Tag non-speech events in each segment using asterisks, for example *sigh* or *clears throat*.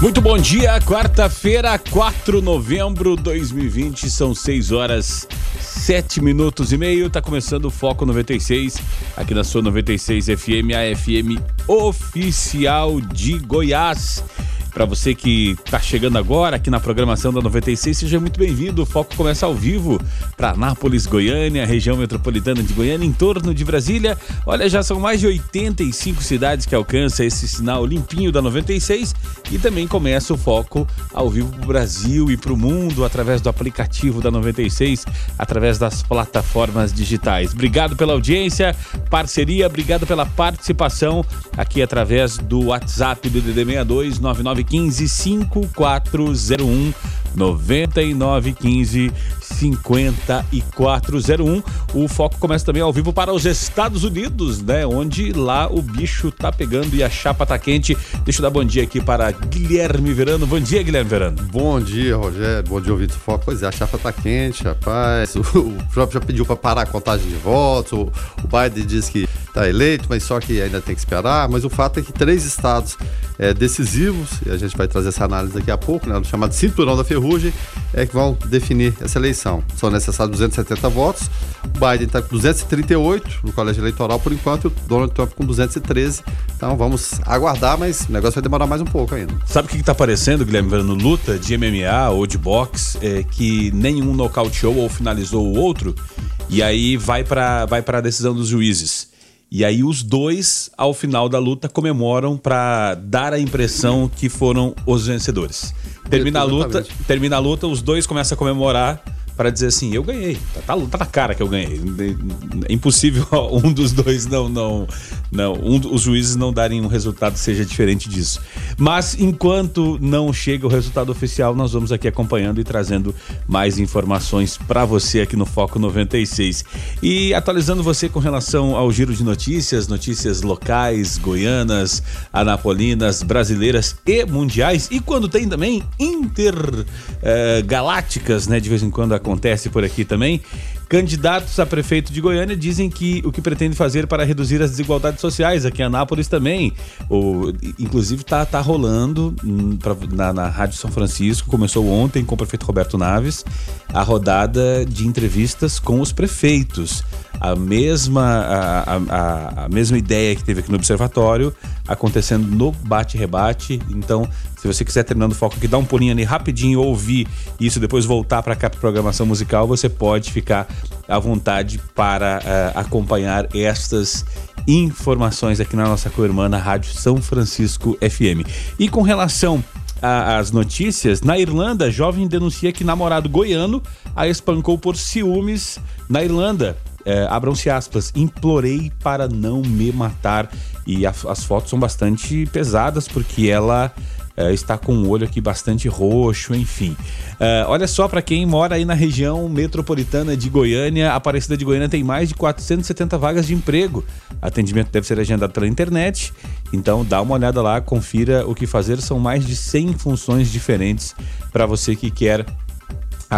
Muito bom dia, quarta-feira, 4 de novembro de 2020, são 6 horas 7 minutos e meio. Tá começando o Foco 96, aqui na sua 96 FM, a FM oficial de Goiás. Para você que está chegando agora aqui na programação da 96, seja muito bem-vindo. O Foco começa ao vivo para Anápolis, Goiânia, região metropolitana de Goiânia, em torno de Brasília. Olha, já são mais de 85 cidades que alcançam esse sinal limpinho da 96 e também começa o Foco ao vivo para o Brasil e para o mundo através do aplicativo da 96, através das plataformas digitais. Obrigado pela audiência, parceria, obrigado pela participação aqui através do WhatsApp do DD62 99 9915 5401 9915 5401. O foco começa também ao vivo para os Estados Unidos, né? Onde lá o bicho tá pegando e a chapa tá quente. Deixa eu dar bom dia aqui para Guilherme Verano. Bom dia, Guilherme Verano. Bom dia, Rogério. Bom dia, ouvido do foco. Pois é, a chapa tá quente, rapaz. *laughs* O Trump já pediu para parar a contagem de votos. O, Biden diz que tá eleito, mas só que ainda tem que esperar. Mas o fato é que três estados é, decisivos, e a gente vai trazer essa análise daqui a pouco, né? Chamado Cinturão da Ferrugem, é que vão definir essa eleição. São necessários 270 votos. O Biden está com 238 no colégio eleitoral por enquanto, e o Donald Trump com 213. Então vamos aguardar, mas o negócio vai demorar mais um pouco ainda. Sabe o que está parecendo, Guilherme Verano? Luta de MMA ou de boxe é, que nenhum nocauteou ou finalizou o outro, e aí vai para vai a decisão dos juízes. E aí os dois, ao final da luta, comemoram para dar a impressão que foram os vencedores. Termina a luta, termina a luta, os dois começam a comemorar para dizer assim, eu ganhei. Tá, tá, tá, na cara que eu ganhei. É impossível *laughs* um dos dois não não não um, os juízes não darem um resultado que seja diferente disso. Mas enquanto não chega o resultado oficial, nós vamos aqui acompanhando e trazendo mais informações para você aqui no Foco 96. E atualizando você com relação ao giro de notícias, notícias locais, goianas, anapolinas, brasileiras e mundiais. E quando tem também intergalácticas, eh, né? De vez em quando acontece por aqui também. Candidatos a prefeito de Goiânia dizem que o que pretende fazer para reduzir as desigualdades sociais aqui em Anápolis também. O, inclusive está tá rolando hum, pra, na, na Rádio São Francisco, começou ontem com o prefeito Roberto Naves, a rodada de entrevistas com os prefeitos. A mesma, a, a, a mesma ideia que teve aqui no Observatório, acontecendo no bate-rebate. Então, se você quiser terminando o foco aqui, dá um pulinho ali rapidinho, ouvir isso, depois voltar para cá para programação musical, você pode ficar à vontade para uh, acompanhar estas informações aqui na nossa co-irmã Rádio São Francisco FM. E com relação às notícias, na Irlanda, jovem denuncia que namorado goiano a espancou por ciúmes na Irlanda. É, Abram-se aspas, implorei para não me matar. E a, as fotos são bastante pesadas porque ela é, está com o olho aqui bastante roxo, enfim. É, olha só, para quem mora aí na região metropolitana de Goiânia, Aparecida de Goiânia tem mais de 470 vagas de emprego. Atendimento deve ser agendado pela internet, então dá uma olhada lá, confira o que fazer. São mais de 100 funções diferentes para você que quer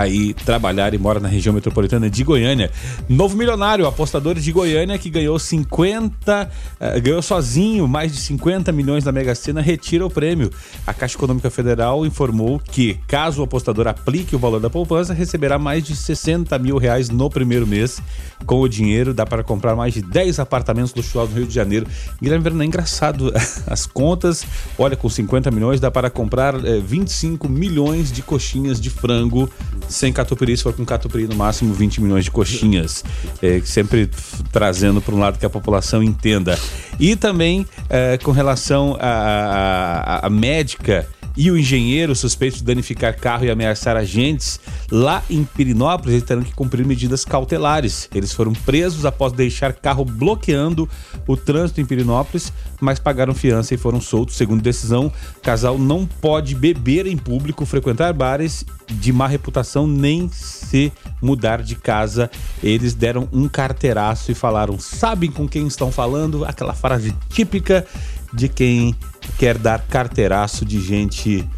aí trabalhar e mora na região metropolitana de Goiânia. Novo milionário, apostador de Goiânia que ganhou 50, uh, eh, ganhou sozinho mais de 50 milhões da Mega Sena, retira o prêmio. A Caixa Econômica Federal informou que, caso o apostador aplique o valor da poupança, receberá mais de 60 mil reais no primeiro mês. Com o dinheiro, dá para comprar mais de 10 apartamentos luxuosos no Rio de Janeiro. Guilherme Verano, é engraçado *laughs* as contas. Olha, com 50 milhões dá para comprar eh, 25 milhões de coxinhas de frango sem catupiry, se for com catupiry, no máximo 20 milhões de coxinhas. É, sempre trazendo para um lado que a população entenda. E também é, com relação à médica e o engenheiro suspeito de danificar carro e ameaçar agentes lá em Pirinópolis, terão que cumprir medidas cautelares. Eles foram presos após deixar carro bloqueando o trânsito em Pirinópolis, mas pagaram fiança e foram soltos. Segundo decisão, casal não pode beber em público, frequentar bares de má reputação, nem se mudar de casa. Eles deram um carteiraço e falaram: sabem com quem estão falando? Aquela frase típica de quem quer dar carteiraço de gente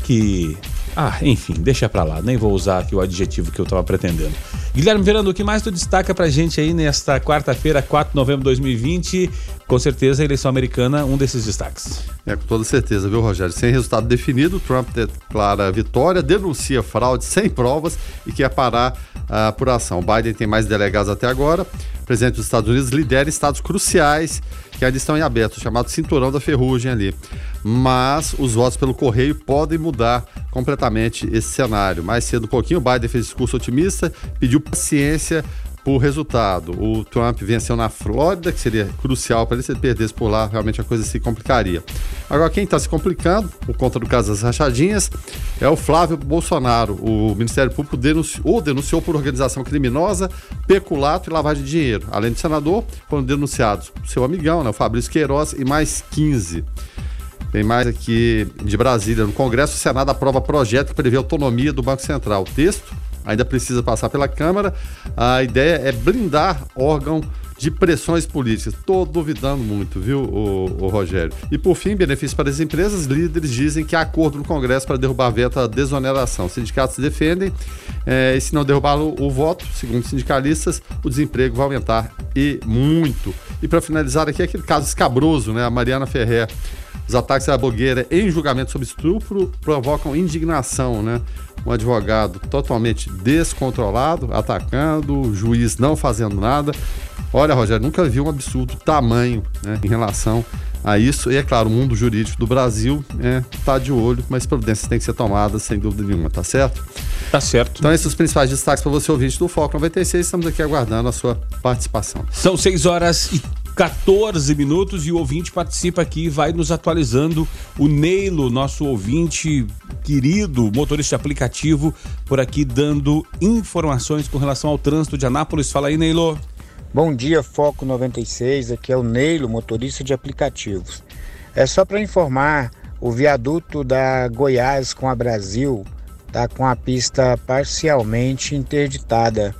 que. Ah, enfim, deixa pra lá, nem vou usar aqui o adjetivo que eu tava pretendendo. Guilherme Verano, o que mais tu destaca pra gente aí nesta quarta-feira, 4 de novembro de 2020? Com certeza a eleição americana, um desses destaques. É, com toda certeza, viu, Rogério? Sem resultado definido, Trump declara vitória, denuncia fraude sem provas e quer parar a apuração. O Biden tem mais delegados até agora. Presidente dos Estados Unidos lidera estados cruciais que ainda estão em aberto, chamado cinturão da ferrugem ali. Mas os votos pelo correio podem mudar completamente esse cenário. Mais cedo um pouquinho, o Biden fez discurso otimista, pediu paciência por resultado. O Trump venceu na Flórida, que seria crucial para ele, se ele perdesse por lá, realmente a coisa se complicaria. Agora, quem está se complicando, por conta do caso das rachadinhas, é o Flávio Bolsonaro. O Ministério Público denunciou, denunciou por organização criminosa, peculato e lavagem de dinheiro. Além do senador, foram denunciados o seu amigão, né, o Fabrício Queiroz, e mais 15. Tem mais aqui de Brasília. No Congresso, o Senado aprova projeto que prevê autonomia do Banco Central. O texto ainda precisa passar pela Câmara. A ideia é blindar órgão de pressões políticas. Estou duvidando muito, viu, o, o, Rogério? E por fim, benefício para as empresas, líderes dizem que há acordo no Congresso para derrubar a veto desoneração. Sindicatos defendem, é, e se não derrubar o, o voto, segundo sindicalistas, o desemprego vai aumentar e muito. E para finalizar aqui, aquele caso escabroso, né? A Mariana Ferrer. Os ataques à blogueira em julgamento sobre estupro provocam indignação, né? um advogado totalmente descontrolado, atacando, o juiz não fazendo nada. Olha, Rogério, nunca vi um absurdo tamanho né, em relação a isso. E é claro, o mundo jurídico do Brasil está é, de olho, mas providências têm que ser tomadas sem dúvida nenhuma, tá certo? Tá certo. Então, esses são os principais destaques para você ouvinte do Foco 96. Estamos aqui aguardando a sua participação. São 6 horas e 14 minutos e o ouvinte participa aqui, vai nos atualizando. O Neilo, nosso ouvinte querido, motorista aplicativo, por aqui dando informações com relação ao trânsito de Anápolis. Fala aí, Neilo. Bom dia, Foco 96. Aqui é o Neilo, motorista de aplicativos. É só para informar, o viaduto da Goiás com a Brasil está com a pista parcialmente interditada.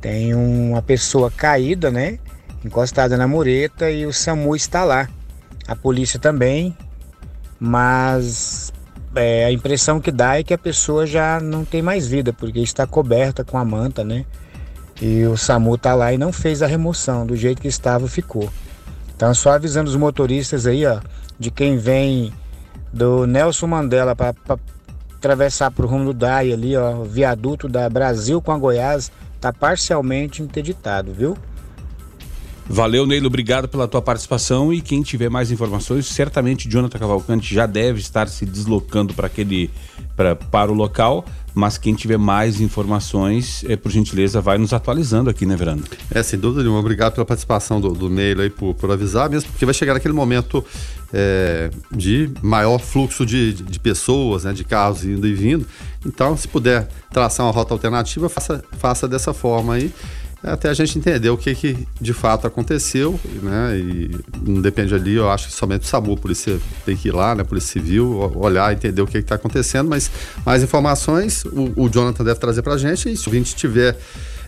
Tem uma pessoa caída, né? Encostada na mureta e o SAMU está lá. A polícia também, mas é, a impressão que dá é que a pessoa já não tem mais vida, porque está coberta com a manta, né? E o SAMU está lá e não fez a remoção, do jeito que estava, ficou. Então, só avisando os motoristas aí, ó, de quem vem do Nelson Mandela para atravessar para o rumo do DAI ali, ó, o viaduto da Brasil com a Goiás, está parcialmente interditado, viu? Valeu, Neilo, obrigado pela tua participação e quem tiver mais informações, certamente Jonathan Cavalcante já deve estar se deslocando para aquele pra, para o local, mas quem tiver mais informações, é, por gentileza, vai nos atualizando aqui, né, Verano? É, sem dúvida nenhuma. Obrigado pela participação do, do Neilo aí por, por avisar, mesmo porque vai chegar naquele momento é, de maior fluxo de, de, de, pessoas, né, de carros indo e vindo. Então, se puder traçar uma rota alternativa, faça, faça dessa forma aí até a gente entender o que, que de fato aconteceu, né? E não depende ali, eu acho que somente o SAMU, por isso tem que ir lá, né? Polícia Civil, olhar, entender o que está acontecendo, mas mais informações o, o Jonathan deve trazer para a gente e se o gente tiver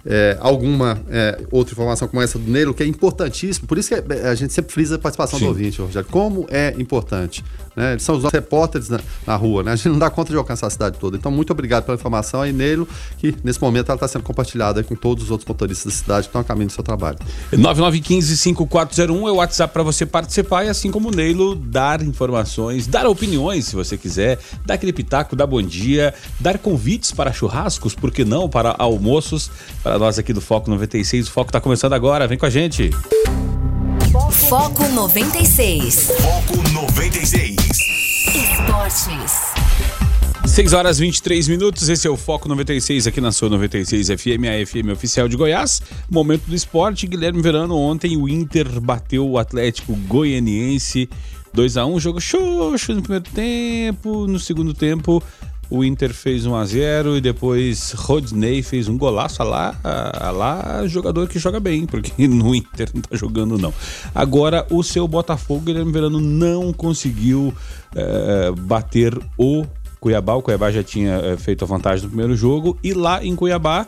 é, alguma é, outra informação como essa do Neilo, que é importantíssimo. Por isso que a gente sempre frisa a participação Sim. do ouvinte, Rogério. Como é importante. Né? Eles são os repórteres na, na, rua, né? A gente não dá conta de alcançar a cidade toda. Então, muito obrigado pela informação aí, Neilo, que nesse momento ela está sendo compartilhada com todos os outros motoristas da cidade que estão a caminho do seu trabalho. 9915-5401 é o WhatsApp para você participar e assim como o Neilo, dar informações, dar opiniões, se você quiser, dar aquele pitaco, dar bom dia, dar convites para churrascos, por que não, para almoços, para nós aqui do Foco 96. O Foco está começando agora, vem com a gente. Foco 96. Foco 96. Esportes. 6 horas 23 minutos, esse é o Foco 96 aqui na sua 96 FM, a FM oficial de Goiás. Momento do esporte, Guilherme Verano. Ontem o Inter bateu o Atlético Goianiense 2 a 1 jogo xoxo no primeiro tempo. No segundo tempo, o Inter fez 1 a 0 e depois Rodney fez um golaço lá, lá jogador que joga bem, porque *laughs* no Inter não tá jogando não. Agora o seu Botafogo, Guilherme Verano, não conseguiu é, bater o Cuiabá. O Cuiabá já tinha é, feito a vantagem no primeiro jogo e lá em Cuiabá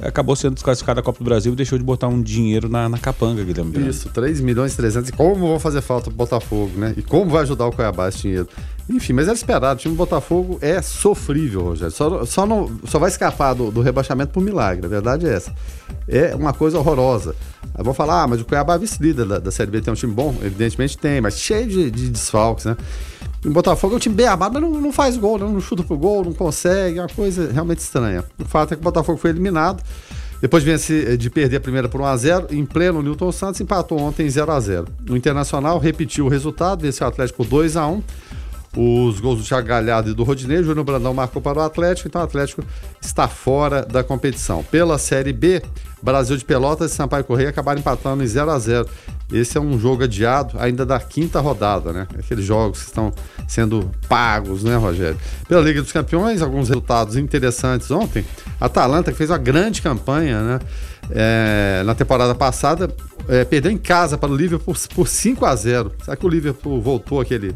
acabou sendo desclassificado da Copa do Brasil e deixou de botar um dinheiro na, na capanga, Guilherme. Isso, 3 milhões e 300. E como vão fazer falta pro Botafogo, né? E como vai ajudar o Cuiabá esse dinheiro? Enfim, mas era esperado. O time do Botafogo é sofrível, Rogério. Só, só, não, só vai escapar do, do rebaixamento por milagre. A verdade é essa. É uma coisa horrorosa. Aí vão falar, ah, mas o Cuiabá é vice-líder da, da Série B tem um time bom? Evidentemente tem, mas cheio de, de desfalques, né? O Botafogo é um time bem armado, mas não, não faz gol, não, não chuta pro gol, não consegue, é uma coisa realmente estranha. O fato é que o Botafogo foi eliminado. Depois vence de perder a primeira por 1x0, em pleno, o Newton Santos empatou ontem 0x0. O Internacional repetiu o resultado, venceu o Atlético por 2x1. Os gols do Thiago Galhardo e do Rodinei, Júnior Brandão marcou para o Atlético, então o Atlético está fora da competição. Pela Série B, Brasil de Pelotas e Sampaio Correia acabaram empatando em 0 a 0 Esse é um jogo adiado ainda da quinta rodada, né? Aqueles jogos que estão sendo pagos, né, Rogério? Pela Liga dos Campeões, alguns resultados interessantes ontem. A Atalanta, que fez uma grande campanha, né? É, na temporada passada, é, perdeu em casa para o Liverpool por, por 5 a 0 Será que o Liverpool voltou aquele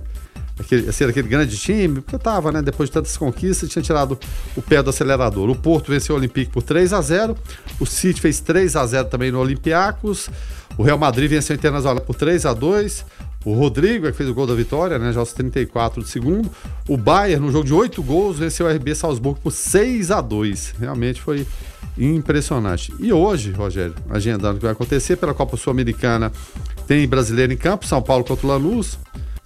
aquele, ser aquele grande time, porque estava, né? Depois de tantas conquistas, tinha tirado o pé do acelerador. O Porto venceu o Olympique por 3 a 0 o City fez 3 a 0 também no Olympiacos, o Real Madrid venceu o Internacional por 3 a 2 o Rodrigo é que fez o gol da vitória, né? Já aos 34 do segundo. O Bayern, no jogo de 8 gols, venceu o RB Salzburgo por 6 a 2 Realmente foi impressionante. E hoje, Rogério, agendando o que vai acontecer pela Copa Sul-Americana, tem brasileiro em campo, São Paulo contra o Lanús.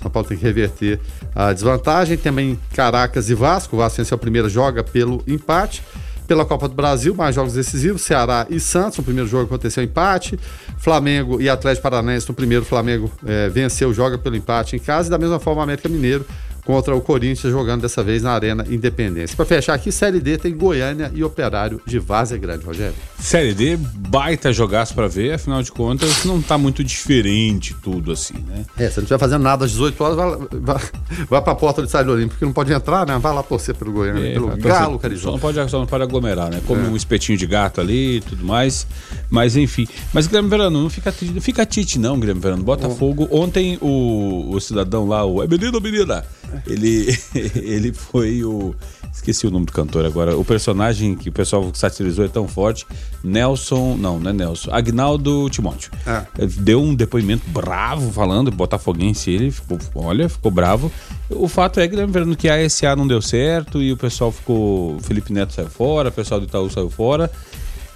São Paulo tem que reverter a desvantagem. Também Caracas e Vasco. O Vasco venceu a primeira, joga pelo empate. Pela Copa do Brasil, mais jogos decisivos, Ceará e Santos. No primeiro jogo aconteceu empate. Flamengo e Atlético Paranaense. No primeiro, Flamengo é, venceu, joga pelo empate em casa. E da mesma forma, América Mineiro contra o Corinthians, jogando dessa vez na Arena Independência. Para fechar aqui, Série D tem Goiânia e Operário de Várzea Grande, Rogério. Série D, baita jogaço para ver, afinal de contas, não tá muito diferente tudo assim, né? É, se não estiver fazendo nada às 18 horas, vai, vai, vai pra porta do Estádio Olímpico, porque não pode entrar, né? Vai lá torcer pelo Goiânia, é, pelo Galo, Carijó. Só não pode, só não pode aglomerar, né? Come é. um espetinho de gato ali e tudo mais. Mas enfim. Mas Guilherme Verano, não fica, fica tite, não, Guilherme Verano. Botafogo. Ontem o, o cidadão lá, o. É menino ou menina? Ele, *laughs* ele foi o. Esqueci o nome do cantor agora. O personagem que o pessoal satirizou é tão forte. Nelson. Não, não é Nelson. Agnaldo Timóteo. Ah. Deu um depoimento bravo falando, Botafoguense. Ele ficou, olha, ficou bravo. O fato é que lembrando que a SA não deu certo e o pessoal ficou. Felipe Neto saiu fora, o pessoal do Itaú saiu fora.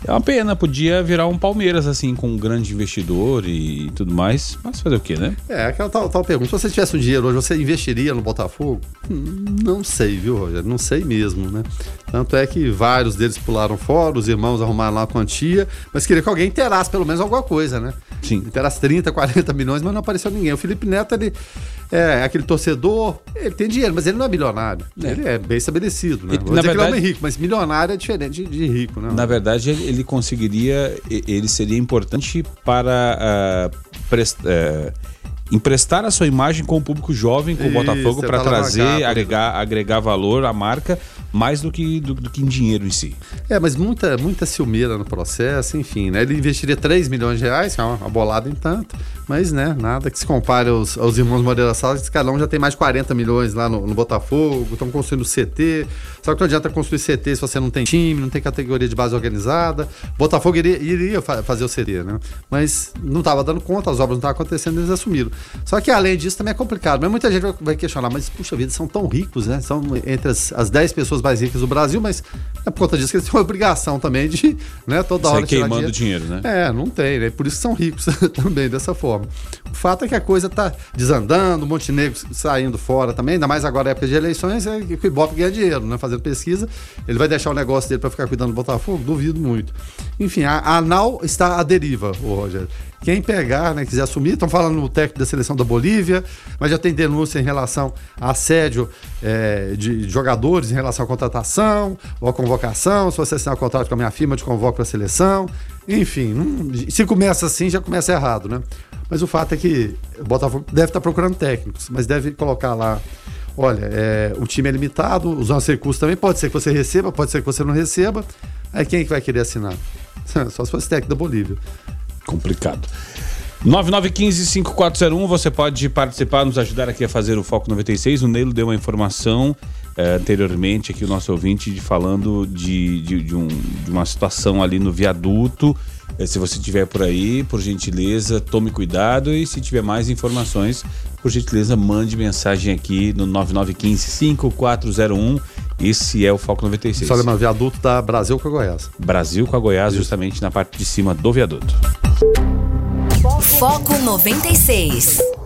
É uma pena, podia virar um Palmeiras, assim, com um grande investidor e tudo mais. Mas fazer o quê, né? É, aquela tal, tal pergunta. Se você tivesse um dinheiro hoje, você investiria no Botafogo? Hum, não sei, viu, Rogério? Não sei mesmo, né? Tanto é que vários deles pularam fora, os irmãos arrumaram lá a quantia, mas queria que alguém interasse pelo menos alguma coisa, né? Sim. Interasse 30, 40 milhões, mas não apareceu ninguém. O Felipe Neto, ele é aquele torcedor, ele tem dinheiro, mas ele não é milionário. É. Ele é bem estabelecido, né? Vou na verdade, que ele é rico, mas milionário é diferente de, de rico, né? Na verdade, ele, ele, conseguiria, ele seria importante para uh, prest, uh, emprestar a sua imagem com o público jovem, com Isso, o Botafogo, para trazer, agregar, agregar valor à marca mais do que, do, do, que em dinheiro em si. É, mas muita, muita ciumeira no processo, enfim, né? Ele investiria 3 milhões de reais, que é uma, uma bolada em tanto, mas, né, nada que se compare aos, aos irmãos Moreira Salles, que cada um já tem mais de 40 milhões lá no, no Botafogo, estão construindo CT. Só que não adianta construir CT se você não tem time, não tem categoria de base organizada. Botafogo iria, iria fazer o CT, né? Mas não estava dando conta, as obras não estavam acontecendo, eles assumiram. Só que além disso também é complicado. Mas muita gente vai questionar, mas puxa vida, são tão ricos, né? São entre as, as 10 pessoas mais ricas do Brasil, mas é por conta disso que eles têm uma obrigação também de, né, toda hora queimando dinheiro. dinheiro, né? É, não tem, né? Por isso que são ricos *laughs* também dessa forma. O fato é que a coisa está desandando, o Montenegro saindo fora também, ainda mais agora época de eleições, é que o Ibope ganha dinheiro, né? Fazendo pesquisa. Ele vai deixar o negócio dele para ficar cuidando do Botafogo? Duvido muito. Enfim, a, a ANAL está à deriva, o Rogério. Quem pegar, né, quiser assumir, estão falando no técnico da seleção da Bolívia, mas já tem denúncia em relação a assédio é, de jogadores em relação à contratação ou à convocação. Se você assinar um contrato com a minha firma, te convoco para a seleção. Enfim, não, se começa assim, já começa errado, né? Mas o fato é que o Botafogo deve estar procurando técnicos, mas deve colocar lá. Olha, é, o time é limitado, os nossos recursos também. Pode ser que você receba, pode ser que você não receba. Aí quem é que vai querer assinar? *laughs* Só se fosse técnico da Bolívia. Complicado. 9915-5401, você pode participar, nos ajudar aqui a fazer o Foco 96. O Neilo deu uma informação eh, anteriormente aqui, o nosso ouvinte, de, falando de, de, de, um, de uma situação ali no viaduto. Eh, se você estiver por aí, por gentileza, tome cuidado e se tiver mais informações, por gentileza, mande mensagem aqui no 9915-5401. Esse é o Foco 96. Só lembra, viaduto da Brasil com a Goiás. Brasil com a Goiás, justamente na parte de cima do viaduto. Foco 96.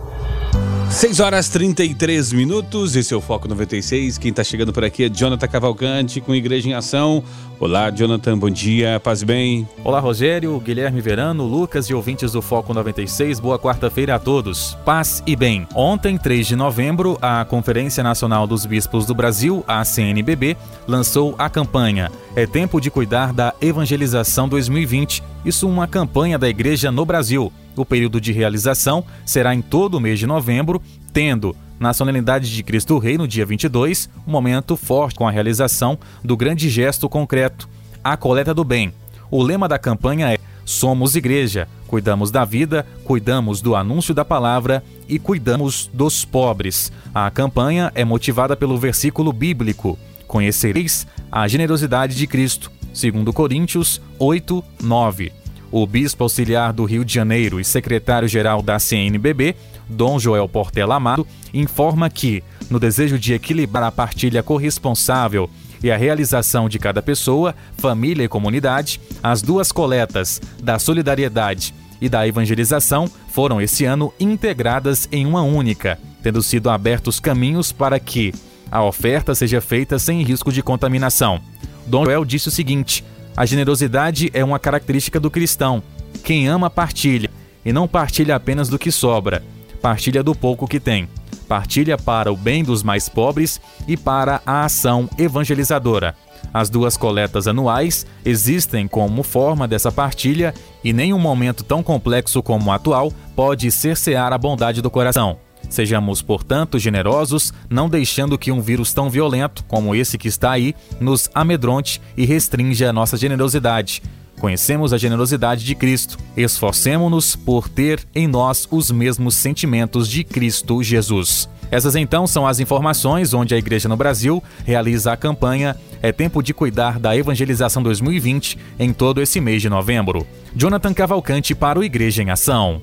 6 horas 33 minutos, esse é o Foco 96. Quem está chegando por aqui é Jonathan Cavalcante com Igreja em Ação. Olá, Jonathan, bom dia, paz e bem. Olá, Rogério, Guilherme Verano, Lucas e ouvintes do Foco 96. Boa quarta-feira a todos. Paz e bem. Ontem, 3 de novembro, a Conferência Nacional dos Bispos do Brasil, a CNBB, lançou a campanha É Tempo de Cuidar da Evangelização 2020. Isso uma campanha da Igreja no Brasil. O período de realização será em todo o mês de novembro, tendo na solenidade de Cristo Rei, no dia 22, um momento forte com a realização do grande gesto concreto, a coleta do bem. O lema da campanha é Somos Igreja, cuidamos da vida, cuidamos do anúncio da palavra e cuidamos dos pobres. A campanha é motivada pelo versículo bíblico: Conhecereis a generosidade de Cristo, segundo Coríntios 8, 9. O bispo auxiliar do Rio de Janeiro e secretário-geral da CNBB, Dom Joel Portela Amado, informa que, no desejo de equilibrar a partilha corresponsável e a realização de cada pessoa, família e comunidade, as duas coletas da solidariedade e da evangelização foram esse ano integradas em uma única, tendo sido abertos caminhos para que a oferta seja feita sem risco de contaminação. Dom Joel disse o seguinte: a generosidade é uma característica do cristão. Quem ama, partilha, e não partilha apenas do que sobra, partilha do pouco que tem. Partilha para o bem dos mais pobres e para a ação evangelizadora. As duas coletas anuais existem como forma dessa partilha e nenhum momento tão complexo como o atual pode cercear a bondade do coração. Sejamos, portanto, generosos, não deixando que um vírus tão violento como esse que está aí nos amedronte e restrinja a nossa generosidade. Conhecemos a generosidade de Cristo. Esforcemo-nos por ter em nós os mesmos sentimentos de Cristo Jesus. Essas então são as informações onde a Igreja no Brasil realiza a campanha É Tempo de Cuidar da Evangelização 2020 em todo esse mês de novembro. Jonathan Cavalcante para o Igreja em Ação.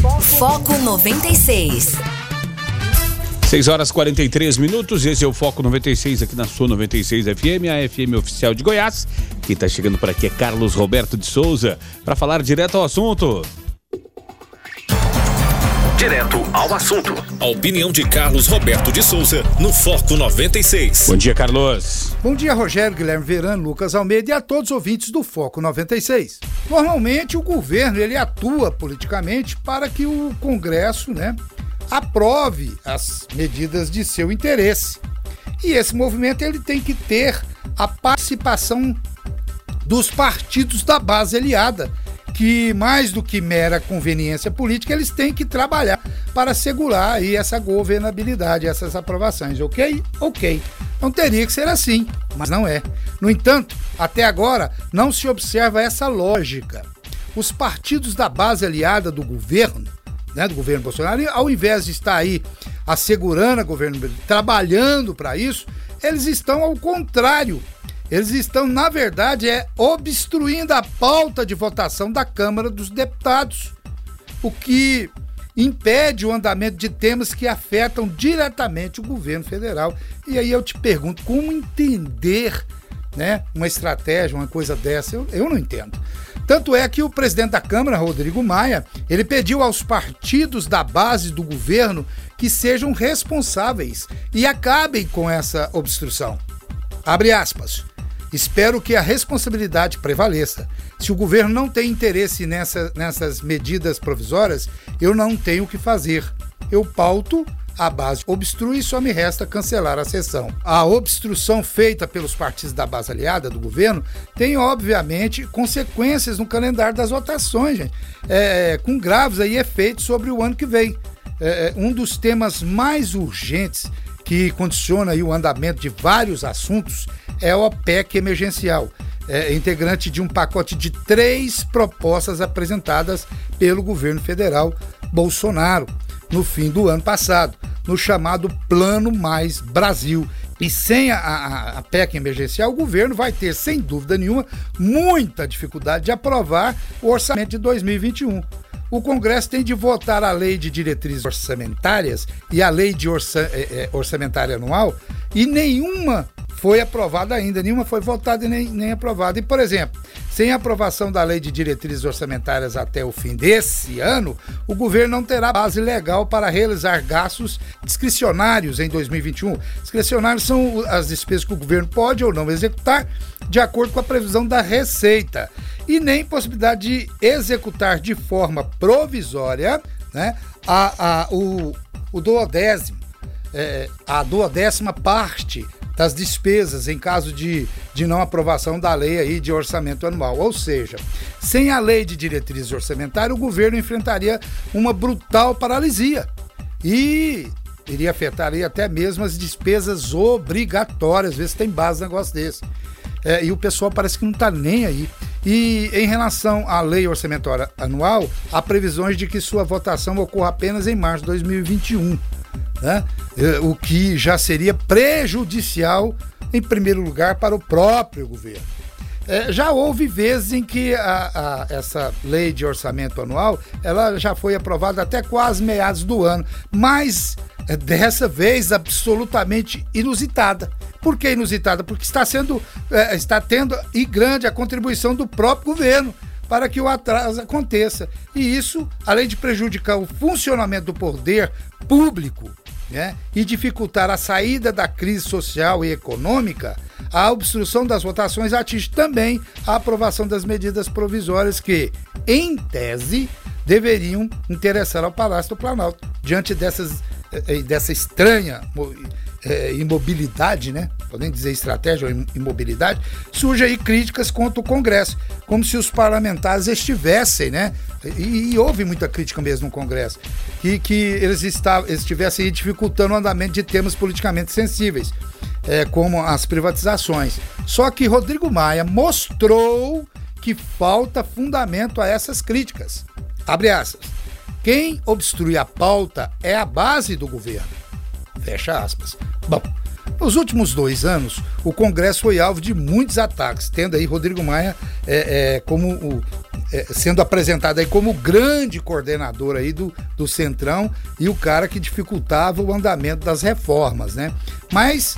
Foco 96. 6 horas 43 minutos, esse é o Foco 96 aqui na sua 96 FM, a FM oficial de Goiás. Quem está chegando por aqui é Carlos Roberto de Souza, para falar direto ao assunto. Direto ao assunto. A opinião de Carlos Roberto de Souza no Foco 96. Bom dia, Carlos. Bom dia, Rogério, Guilherme Verano, Lucas Almeida e a todos os ouvintes do Foco 96. Normalmente o governo ele atua politicamente para que o Congresso, né, aprove as medidas de seu interesse. E esse movimento ele tem que ter a participação dos partidos da base aliada, que mais do que mera conveniência política, eles têm que trabalhar para assegurar aí essa governabilidade, essas aprovações, ok? Ok. Não teria que ser assim, mas não é. No entanto, até agora não se observa essa lógica. Os partidos da base aliada do governo, né, do governo Bolsonaro, ao invés de estar aí assegurando a governo, trabalhando para isso, eles estão ao contrário. Eles estão, na verdade, é obstruindo a pauta de votação da Câmara dos Deputados, o que impede o andamento de temas que afetam diretamente o governo federal. E aí eu te pergunto, como entender né, uma estratégia, uma coisa dessa? Eu, eu não entendo. Tanto é que o presidente da Câmara, Rodrigo Maia, ele pediu aos partidos da base do governo que sejam responsáveis e acabem com essa obstrução. Abre aspas. Espero que a responsabilidade prevaleça. Se o governo não tem interesse nessa, nessas medidas provisórias, eu não tenho o que fazer. Eu pauto a base obstrui e só me resta cancelar a sessão. A obstrução feita pelos partidos da base aliada do governo tem, obviamente, consequências no calendário das votações, gente, é, com graves aí efeitos sobre o ano que vem. É, é um dos temas mais urgentes que condiciona o andamento de vários assuntos é o OPEC emergencial, é, integrante de um pacote de três propostas apresentadas pelo governo federal Bolsonaro no fim do ano passado, no chamado Plano Mais Brasil. E sem a, a, a, PEC emergencial, o governo vai ter, sem dúvida nenhuma, muita dificuldade de aprovar o orçamento de 2021. O Congresso tem de votar a lei de diretrizes orçamentárias e a lei de orça, é, é, orçamentária anual, e nenhuma foi aprovada ainda, nenhuma foi votada e nem, nem aprovada. E, por exemplo, sem aprovação da lei de diretrizes orçamentárias até o fim desse ano, o governo não terá base legal para realizar gastos discricionários em 2021. Discricionários são as despesas que o governo pode ou não executar de acordo com a previsão da Receita. E nem possibilidade de executar de forma provisória né, a, a, o, o duodécimo, é, a duodécima parte das despesas em caso de, de não aprovação da lei aí de orçamento anual. Ou seja, sem a lei de diretrizes orçamentárias, o governo enfrentaria uma brutal paralisia e iria afetar aí até mesmo as despesas obrigatórias, às vezes tem base negócio desse. É, e o pessoal parece que não está nem aí. E em relação à lei orçamentária anual, há previsões de que sua votação ocorra apenas em março de 2021 né? É, o que já seria prejudicial, em primeiro lugar, para o próprio governo. É, já houve vezes em que a, a, essa lei de orçamento anual ela já foi aprovada até quase meados do ano, mas é, dessa vez absolutamente inusitada. Por que inusitada? Porque está sendo, é, está tendo e grande a contribuição do próprio governo para que o atraso aconteça. E isso, além de prejudicar o funcionamento do poder público né, e dificultar a saída da crise social e econômica, a obstrução das votações atinge também a aprovação das medidas provisórias que, em tese, deveriam interessar ao Palácio do Planalto. Diante dessas, eh, eh, dessa estranha é, imobilidade, né? Podem dizer estratégia ou imobilidade, surge aí críticas contra o Congresso, como se os parlamentares estivessem, né? E, e houve muita crítica mesmo no Congresso, que, que eles, estavam, estivessem dificultando o andamento de temas politicamente sensíveis, é, como as privatizações. Só que Rodrigo Maia mostrou que falta fundamento a essas críticas. Abre aspas. Quem obstrui a pauta é a base do governo. Fecha aspas. Bom, nos últimos dois anos, o Congresso foi alvo de muitos ataques, tendo aí Rodrigo Maia é, é, como o, é, sendo apresentado aí como grande coordenador aí do, do Centrão e o cara que dificultava o andamento das reformas, né? Mas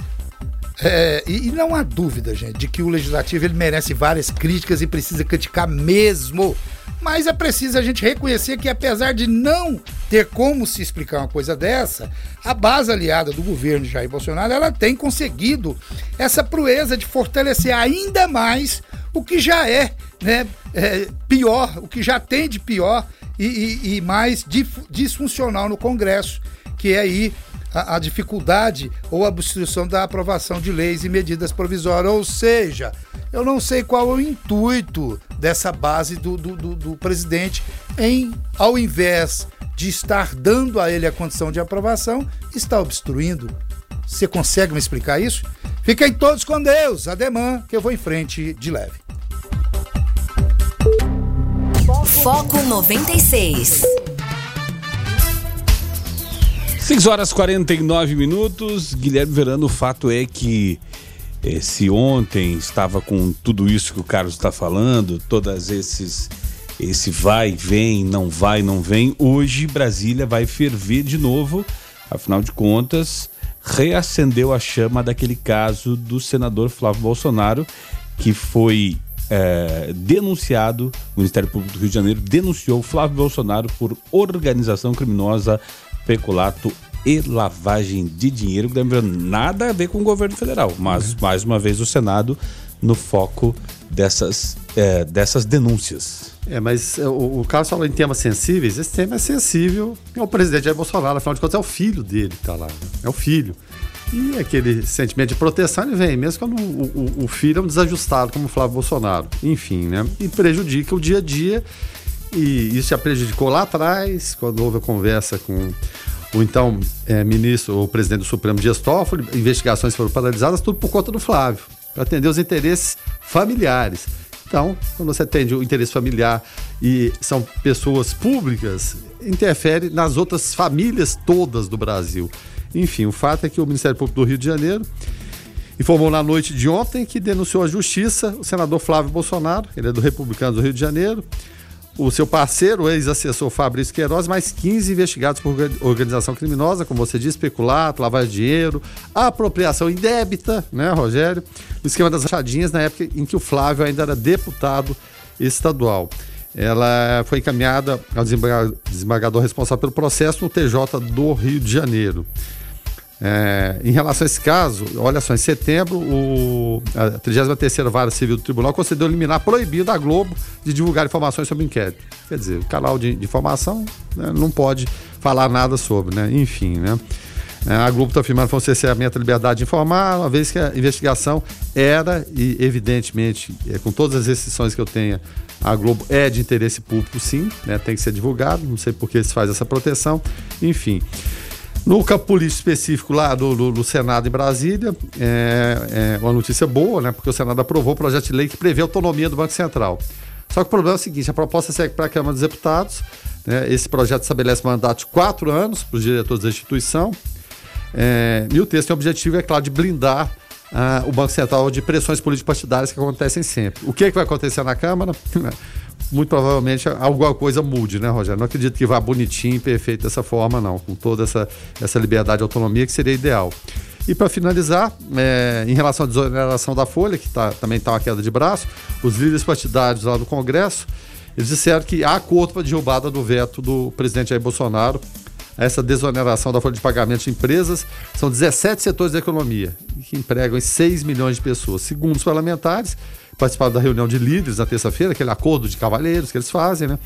é, e, e, não há dúvida, gente, de que o legislativo ele merece várias críticas e precisa criticar mesmo. Mas é preciso a gente reconhecer que, apesar de não ter como se explicar uma coisa dessa, a base aliada do governo de Jair Bolsonaro ela tem conseguido essa proeza de fortalecer ainda mais o que já é, né, é, pior, o que já tem de pior e, e, e mais disfuncional no Congresso, que é aí a, a, dificuldade ou obstrução da aprovação de leis e medidas provisórias. Ou seja, eu não sei qual é o intuito dessa base do, do, do, do presidente em, ao invés de estar dando a ele a condição de aprovação, está obstruindo. Você consegue me explicar isso? Fiquem todos com Deus, ademã, que eu vou em frente de leve. Foco 96. 6 horas 49 minutos. Guilherme Verano, o fato é que eh, se ontem estava com tudo isso que o Carlos está falando, todas esses esse vai, vem, não vai, não vem, hoje Brasília vai ferver de novo. Afinal de contas, reacendeu a chama daquele caso do senador Flávio Bolsonaro, que foi é, denunciado, o Ministério Público do Rio de Janeiro denunciou Flávio Bolsonaro por organização criminosa, peculato e lavagem de dinheiro, que não nada a ver com o governo federal. Mas, mais uma vez, o Senado no foco dessas, é, dessas denúncias. É, mas é, o, o Carlos falou em temas sensíveis, esse tema é sensível ao presidente Jair Bolsonaro, afinal de contas é o filho dele que está lá, né? é o filho. E aquele sentimento de proteção ele vem, mesmo quando o, o, o filho é um desajustado, como o Flávio Bolsonaro. Enfim, né? E prejudica o dia a dia. E isso já prejudicou lá atrás, quando houve a conversa com o então é, ministro, o presidente do Supremo Dias Toffoli, investigações foram paralisadas, tudo por conta do Flávio, para atender os interesses familiares. Então, quando você atende o interesse familiar e são pessoas públicas, interfere nas outras famílias todas do Brasil. Enfim, o fato é que o Ministério Público do Rio de Janeiro informou na noite de ontem que denunciou à justiça o senador Flávio Bolsonaro, ele é do Republicano do Rio de Janeiro, o seu parceiro, ex-assessor Fabrício Queiroz, mais 15 investigados por organização criminosa, como você disse, peculato, de dinheiro, apropriação indébita, né, Rogério? No esquema das rachadinhas, na época em que o Flávio ainda era deputado estadual. Ela foi encaminhada ao desembargador responsável pelo processo no TJ do Rio de Janeiro. É, em relação a esse caso, olha só, em setembro, o, a 33 Vara Civil do Tribunal concedeu liminar proibido a Globo de divulgar informações sobre o inquérito. Quer dizer, o canal de, de informação né, não pode falar nada sobre, né? Enfim, né? É, a Globo está afirmando que foi um cerceamento da liberdade de informar, uma vez que a investigação era, e evidentemente, é, com todas as restrições que eu tenha, a Globo é de interesse público, sim, né? tem que ser divulgado, não sei por que se faz essa proteção, enfim. No campo político específico lá do, do, do Senado em Brasília, é, é, uma notícia boa, né? Porque o Senado aprovou o projeto de lei que prevê a autonomia do Banco Central. Só que o problema é o seguinte: a proposta segue para a Câmara dos Deputados. Né, esse projeto estabelece mandato de quatro anos para os diretores da instituição. É, e o texto tem o objetivo, é claro, de blindar ah, o Banco Central de pressões político-partidárias que acontecem sempre. O que, é que vai acontecer na Câmara? Muito provavelmente alguma coisa mude, né, Rogério? Não acredito que vá bonitinho e perfeito dessa forma, não, com toda essa, essa liberdade e autonomia que seria ideal. E para finalizar, é, em relação à desoneração da Folha, que tá, também está uma queda de braço, os líderes partidários lá do Congresso, eles disseram que há acordo para derrubada do veto do presidente Jair Bolsonaro essa desoneração da folha de pagamento de empresas. São 17 setores da economia que empregam 6 milhões de pessoas. Segundo os parlamentares, participaram da reunião de líderes na terça-feira, aquele acordo de cavalheiros que eles fazem, né?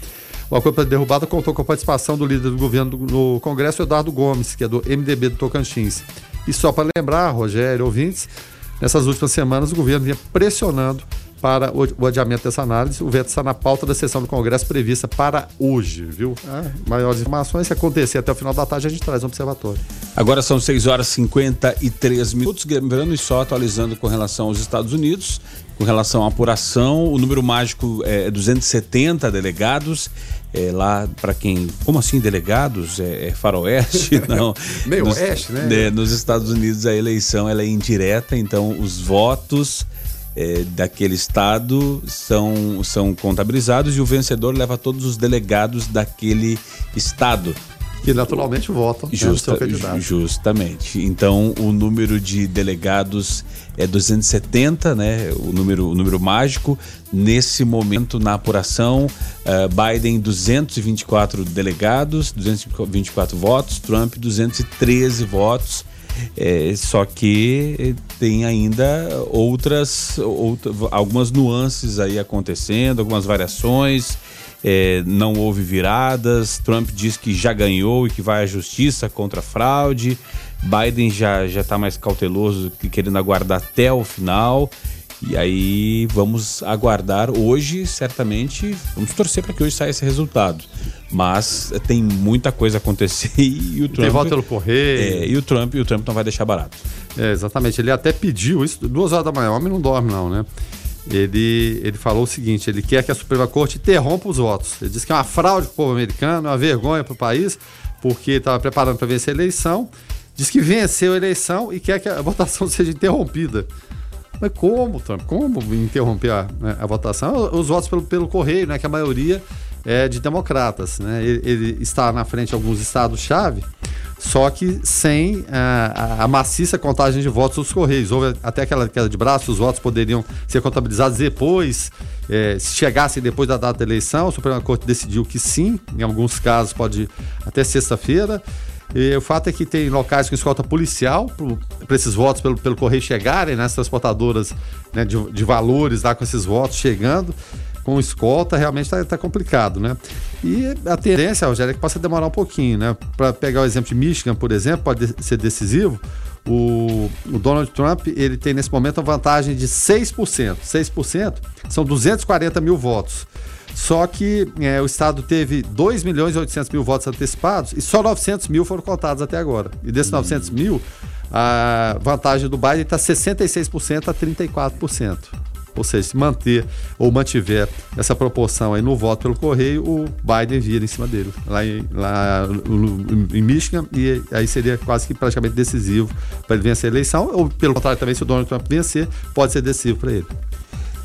O acordo para derrubada contou com a participação do líder do governo no Congresso, Eduardo Gomes, que é do MDB do Tocantins. E só para lembrar, Rogério, ouvintes, nessas últimas semanas o governo vinha pressionando para o, adiamento dessa análise. O veto está na pauta da sessão do Congresso prevista para hoje, viu? É, maiores informações, se acontecer até o final da tarde, a gente traz um observatório. Agora são 6 horas e 53 minutos, lembrando e só atualizando com relação aos Estados Unidos com relação à apuração. O número mágico é 270 delegados. É, lá, para quem. Como assim, delegados? É, é faroeste? *laughs* Não. Meio nos, oeste, né? né? Nos Estados Unidos a eleição ela é indireta, então os votos. É, daquele estado são, são contabilizados e o vencedor leva todos os delegados daquele estado que naturalmente votam Justa, no seu candidato. Justamente. Então, o número de delegados é 270, né? O número, o número mágico. Nesse momento, na apuração, uh, Biden 224 delegados, 224 votos, Trump 213 votos. É, só que tem ainda outras, outras algumas nuances aí acontecendo, algumas variações é, não houve viradas. Trump diz que já ganhou e que vai à justiça contra a fraude. Biden já já está mais cauteloso, querendo aguardar até o final. E aí vamos aguardar hoje, certamente, vamos torcer para que hoje saia esse resultado. Mas tem muita coisa a acontecer *laughs* e o Trump. Tem voto pelo correio. É, e o Trump, e o Trump não vai deixar barato. É, exatamente. Ele até pediu isso duas horas da manhã. O homem não dorme, não, né? ele, ele falou o seguinte: ele quer que a Suprema Corte interrompa os votos. Ele disse que é uma fraude para o povo americano, uma vergonha para o país, porque estava preparando para vencer a eleição. Diz que venceu a eleição e quer que a *laughs* votação seja interrompida. Mas como, Trump? Como interromper a, né, a votação? Os votos pelo, pelo correio, né, que a maioria é de democratas. Né? Ele, ele está na frente de alguns estados-chave só que sem a, a, maciça contagem de votos dos Correios. Houve até aquela queda de braço, os votos poderiam ser contabilizados depois, é, se chegassem depois da data da eleição. O Supremo Corte decidiu que sim, em alguns casos pode até sexta-feira. E o fato é que tem locais com escolta policial para esses votos pelo, pelo correio chegarem, né, as transportadoras né, de, de valores lá com esses votos chegando com escolta, realmente está tá complicado, né? E a tendência, Rogério, é que possa demorar um pouquinho, né? Para pegar o exemplo de Michigan, por exemplo, pode ser decisivo. O, o, Donald Trump ele tem nesse momento uma vantagem de 6%. 6% são 240 mil votos. Só que é, o Estado teve 2 milhões e 800 mil votos antecipados e só 900 mil foram contados até agora. E desses hum. 900 mil, a vantagem do Biden está 66% a 34%. Ou seja, se manter ou mantiver essa proporção aí no voto pelo correio, o Biden vira em cima dele, lá em, lá em Michigan, e aí seria quase que praticamente decisivo para ele vencer a eleição, ou pelo contrário também, se o Donald Trump vencer, pode ser decisivo para ele.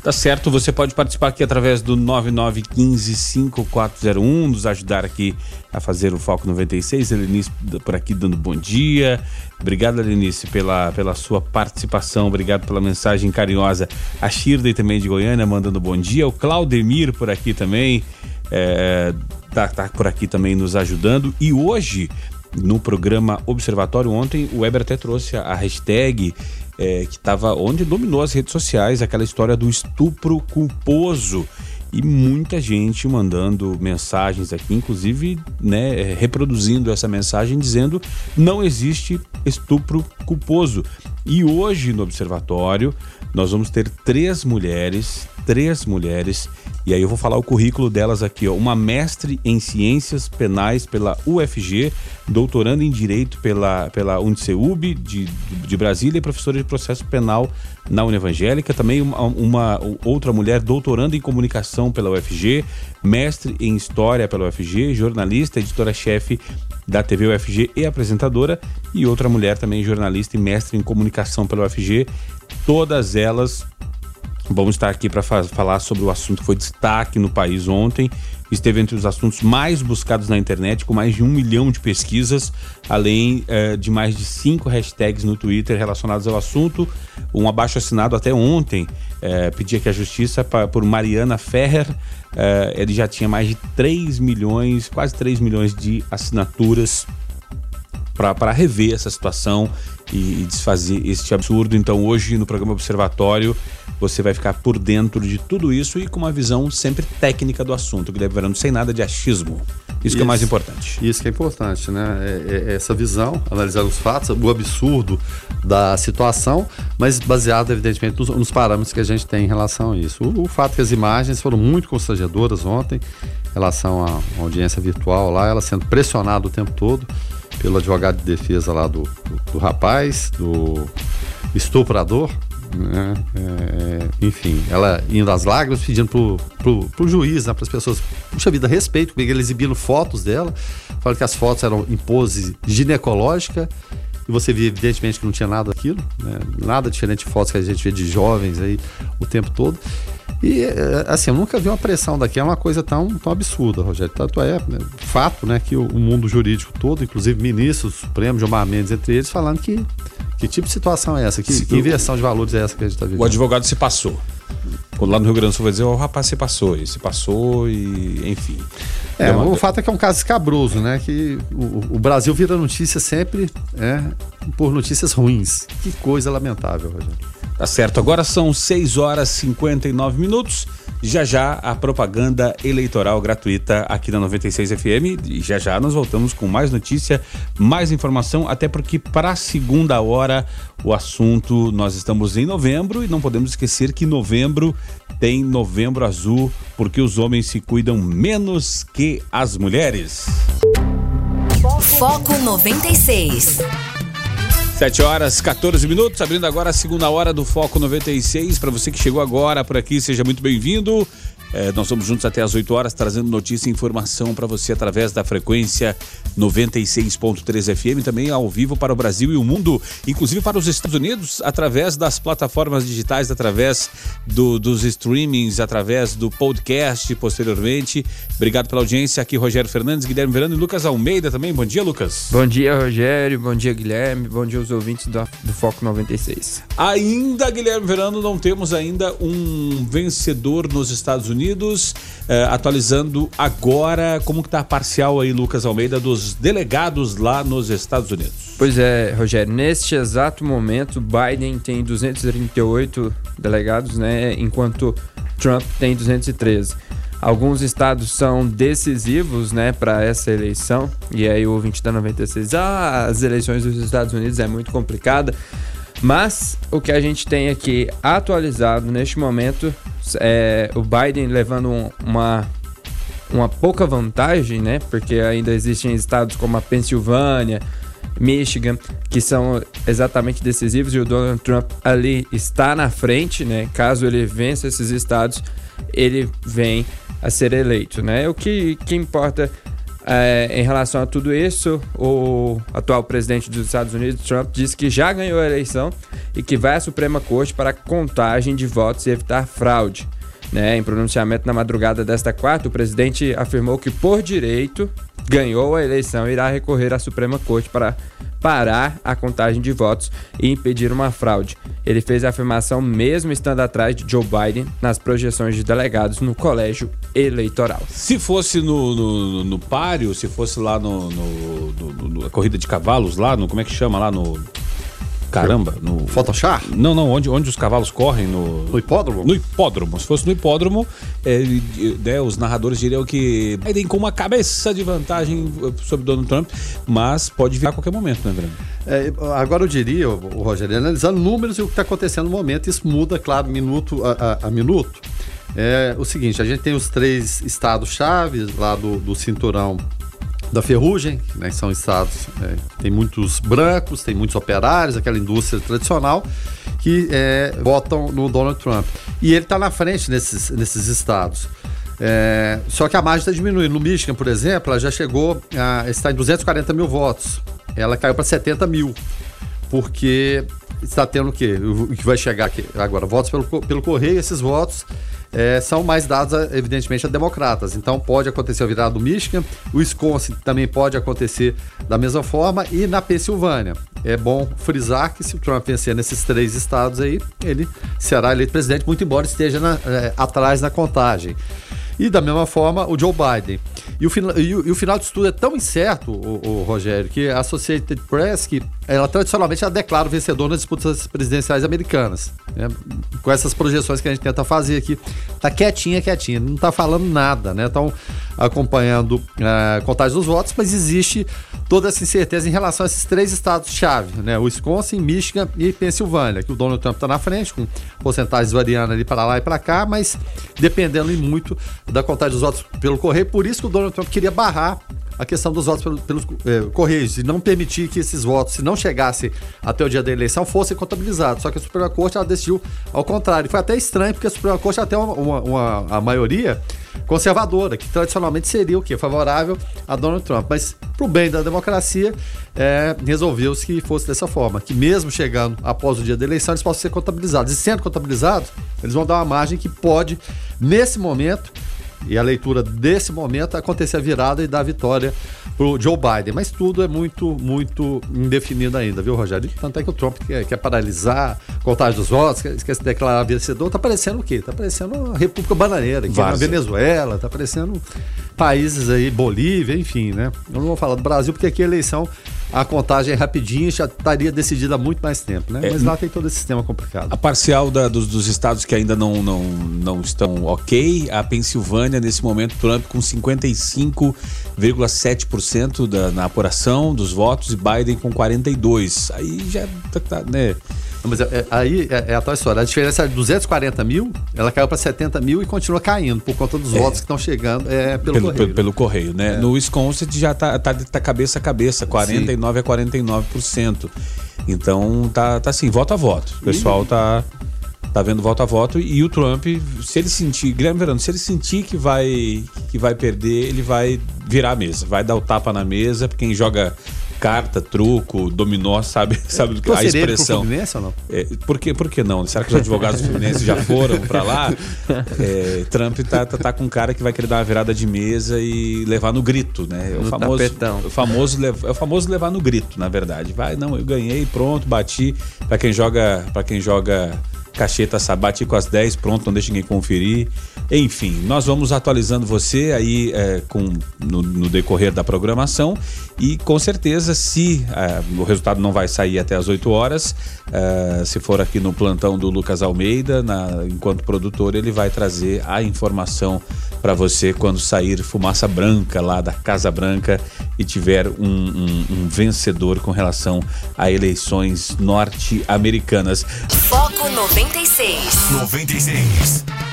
Tá certo, você pode participar aqui através do 99155401, nos ajudar aqui a fazer o Foco 96. Elenice por aqui dando bom dia. Obrigado, Elenice, pela, pela sua participação. Obrigado pela mensagem carinhosa. A Shirley também de Goiânia mandando bom dia. O Claudemir por aqui também. É, tá, tá por aqui também nos ajudando. E hoje, no programa Observatório, ontem, o Weber até trouxe a hashtag é, que estava onde dominou as redes sociais, aquela história do estupro culposo e muita gente mandando mensagens aqui, inclusive né, reproduzindo essa mensagem dizendo não existe estupro culposo. E hoje no observatório nós vamos ter três mulheres, três mulheres e aí eu vou falar o currículo delas aqui, ó. Uma mestre em ciências penais pela UFG, doutoranda em direito pela, pela UNICEUB de, de Brasília e professora de processo penal na Unevangélica. Também uma, uma outra mulher doutoranda em comunicação pela UFG, mestre em história pela UFG, jornalista, editora-chefe da TV UFG e apresentadora. E outra mulher também jornalista e mestre em comunicação pela UFG. Todas elas Vamos estar aqui para falar sobre o assunto que foi destaque no país ontem. Esteve entre os assuntos mais buscados na internet, com mais de um milhão de pesquisas, além eh, de mais de cinco hashtags no Twitter relacionados ao assunto. Um abaixo assinado até ontem eh, pedia que a justiça, pra, por Mariana Ferrer, eh, ele já tinha mais de 3 milhões, quase 3 milhões de assinaturas para rever essa situação e, e desfazer este absurdo. Então, hoje no programa Observatório, você vai ficar por dentro de tudo isso e com uma visão sempre técnica do assunto, que verando sem nada de achismo. Isso, isso, que é mais importante. Isso que é importante, né? É, é essa visão, analisar os fatos, o absurdo da situação, mas baseado, evidentemente, nos, nos parâmetros que a gente tem em relação a isso. O, o, fato é que as imagens foram muito constrangedoras ontem, em relação à audiência virtual lá, ela sendo pressionada o tempo todo pelo advogado de defesa lá do, do, do rapaz, do estuprador, né? É, enfim, ela indo às lágrimas, pedindo pro, pro, pro juiz, né, para as pessoas, puxa vida, respeito, porque ele exibindo fotos dela, falando que as fotos eram em pose ginecológica, e você via evidentemente que não tinha nada daquilo, né? nada diferente de fotos que a gente vê de jovens aí o tempo todo. E, é, assim, eu nunca vi uma pressão daqui, é uma coisa tão, tão absurda, Rogério. Tanto é né, fato, né, que o, o, mundo jurídico todo, inclusive ministros, Supremo, Gilmar Mendes, entre eles, falando que que tipo de situação é essa? Que, que inversão de valores é essa que a gente está vivendo? O advogado se passou. Quando lá no Rio Grande do Sul vai dizer, o rapaz se passou, e se passou, e enfim. É, o fato é que é um caso escabroso, né? Que o, o Brasil vira notícia sempre é, por notícias ruins. Que coisa lamentável, Rogério. Tá certo, agora são 6 horas e 59 minutos. Já já a propaganda eleitoral gratuita aqui na 96 FM. E já já nós voltamos com mais notícia, mais informação, até porque para a segunda hora o assunto nós estamos em novembro e não podemos esquecer que novembro tem novembro azul, porque os homens se cuidam menos que as mulheres. Foco 96. 7 horas 14 minutos, abrindo agora a segunda hora do Foco 96. Para você que chegou agora por aqui, seja muito bem-vindo. É, nós vamos juntos até às 8 horas, trazendo notícia e informação para você através da frequência 96.3 FM, também ao vivo para o Brasil e o mundo, inclusive para os Estados Unidos, através das plataformas digitais, através do, dos streamings, através do podcast posteriormente. Obrigado pela audiência. Aqui Rogério Fernandes, Guilherme Verano e Lucas Almeida também. Bom dia, Lucas. Bom dia, Rogério. Bom dia, Guilherme. Bom dia aos ouvintes do, do Foco 96. Ainda, Guilherme Verano, não temos ainda um vencedor nos Estados Unidos. É, atualizando agora como que tá a parcial aí, Lucas Almeida, dos delegados lá nos Estados Unidos. Pois é, Rogério, neste exato momento, Biden tem 238 delegados, né, enquanto Trump tem 213. Alguns estados são decisivos, né, para essa eleição. E aí o ouvinte da 96, ah, as eleições dos Estados Unidos é muito complicada. Mas o que a gente tem aqui atualizado neste momento é o Biden levando uma uma pouca vantagem, né? Porque ainda existem estados como a Pensilvânia, Michigan, que são exatamente decisivos e o Donald Trump ali está na frente, né? Caso ele vença esses estados, ele vem a ser eleito, né? O que, que importa é, em relação a tudo isso, o atual presidente dos Estados Unidos, Trump, disse que já ganhou a eleição e que vai à Suprema Corte para contagem de votos e evitar fraude. Né? Em pronunciamento na madrugada desta quarta, o presidente afirmou que, por direito, ganhou a eleição e irá recorrer à Suprema Corte para parar a contagem de votos e impedir uma fraude. Ele fez a afirmação mesmo estando atrás de Joe Biden nas projeções de delegados no colégio eleitoral. Se fosse no, no, no páreo, se fosse lá no, no, no, no, corrida de cavalos, lá no. Como é que chama lá no. Caramba, no. Photoshop? Não, não, onde, onde os cavalos correm no. No hipódromo? No hipódromo. Se fosse no hipódromo, é, né, os narradores diriam que Biden com uma cabeça de vantagem sobre Donald Trump, mas pode vir a qualquer momento, né, Breno? É, agora eu diria, o Rogério, analisando números e o que está acontecendo no momento, isso muda, claro, minuto a, a, a minuto. É o seguinte, a gente tem os três estados-chave lá do, do cinturão da ferrugem, né, são estados, é, tem muitos brancos, tem muitos operários, aquela indústria tradicional, que é, votam no Donald Trump. E ele está na frente nesses, nesses estados. É, só que a margem está diminuindo. No Michigan, por exemplo, ela já chegou, a, está em 240 mil votos. Ela caiu para 70 mil, porque está tendo o quê? O que vai chegar aqui agora? Votos pelo, pelo correio, esses votos é, são mais dados, evidentemente, a democratas. Então pode acontecer a virada do Michigan, o Wisconsin também pode acontecer da mesma forma e na Pensilvânia. É bom frisar que se o Trump vencer nesses três estados aí, ele será eleito presidente, muito embora esteja na, é, atrás na contagem. E da mesma forma, o Joe Biden. E o, e o, e o final de estudo é tão incerto, o, o, Rogério, que a Associated Press, que ela tradicionalmente ela declara o vencedor nas disputas presidenciais americanas. Né? Com essas projeções que a gente tenta fazer aqui. Tá quietinha, quietinha, não tá falando nada, né? Estão acompanhando a uh, contagem dos votos, mas existe toda essa incerteza em relação a esses três estados-chave, né? Wisconsin, Michigan e Pensilvânia, que o Donald Trump está na frente, com porcentagens variando ali para lá e para cá, mas dependendo muito da contagem dos votos pelo correio. Por isso que o Donald Trump queria barrar a questão dos votos pelos, pelos é, correios e não permitir que esses votos, se não chegassem até o dia da eleição, fossem contabilizados. Só que a Suprema Corte ela decidiu ao contrário. Foi até estranho, porque a Suprema Corte até uma, uma, uma a maioria conservadora, que tradicionalmente seria o quê? Favorável a Donald Trump. Mas, para o bem da democracia, é, resolveu-se que fosse dessa forma. Que mesmo chegando após o dia da eleição, eles possam ser contabilizados. E sendo contabilizados, eles vão dar uma margem que pode, nesse momento, e a leitura desse momento acontecer a virada e dar a vitória pro Joe Biden. Mas tudo é muito, muito indefinido ainda, viu, Rogério? Tanto é que o Trump quer, quer paralisar a contagem dos votos, quer, quer se declarar vencedor. Tá parecendo o quê? Tá parecendo a República Bananeira, que é na Venezuela, tá parecendo países aí, Bolívia, enfim, né? Eu não vou falar do Brasil, porque aqui a eleição a contagem é rapidinha já estaria decidida há muito mais tempo, né? É, Mas lá tem todo esse sistema complicado. A parcial da, dos, dos, estados que ainda não, não, não estão ok, a Pensilvânia, nesse momento, Trump com 55,7% da, na apuração dos votos e Biden com 42%. Aí já tá, tá né? Mas é, é, aí é, é, a tal história. A diferença de 240 mil, ela caiu para 70 mil e continua caindo por conta dos é. votos que estão chegando é, pelo, pelo, correio. Pelo, pelo correio, né? É. No Wisconsin já tá, tá, tá, cabeça a cabeça, 49 Sim. a 49%. Então tá, tá assim, voto a voto. O pessoal e, tá. tá vendo voto a voto e o Trump, se ele sentir, Guilherme Verano, se ele sentir que vai que vai perder, ele vai virar a mesa, vai dar o tapa na mesa, porque quem joga carta, truco, dominó, sabe, *laughs* sabe que a expressão. Pro ou não? É, por, que, por que não? Será que os advogados do Fluminense já foram para lá? *laughs* É, Trump tá, tá, tá, com um cara que vai querer dar uma virada de mesa e levar no grito, né? É o, famoso, o famoso, é o famoso levar no grito, na verdade. Vai, não, eu ganhei, pronto, bati. Para quem joga, para quem joga Cacheta Sabate com as 10, pronto, não deixe ninguém conferir. Enfim, nós vamos atualizando você aí é, com, no, no, decorrer da programação e com certeza, se é, o resultado não vai sair até as 8 horas, é, se for aqui no plantão do Lucas Almeida, na, enquanto produtor, ele vai trazer a informação para você quando sair fumaça branca lá da Casa Branca e tiver um, um, um vencedor com relação a eleições norte-americanas. Foco 96. 96.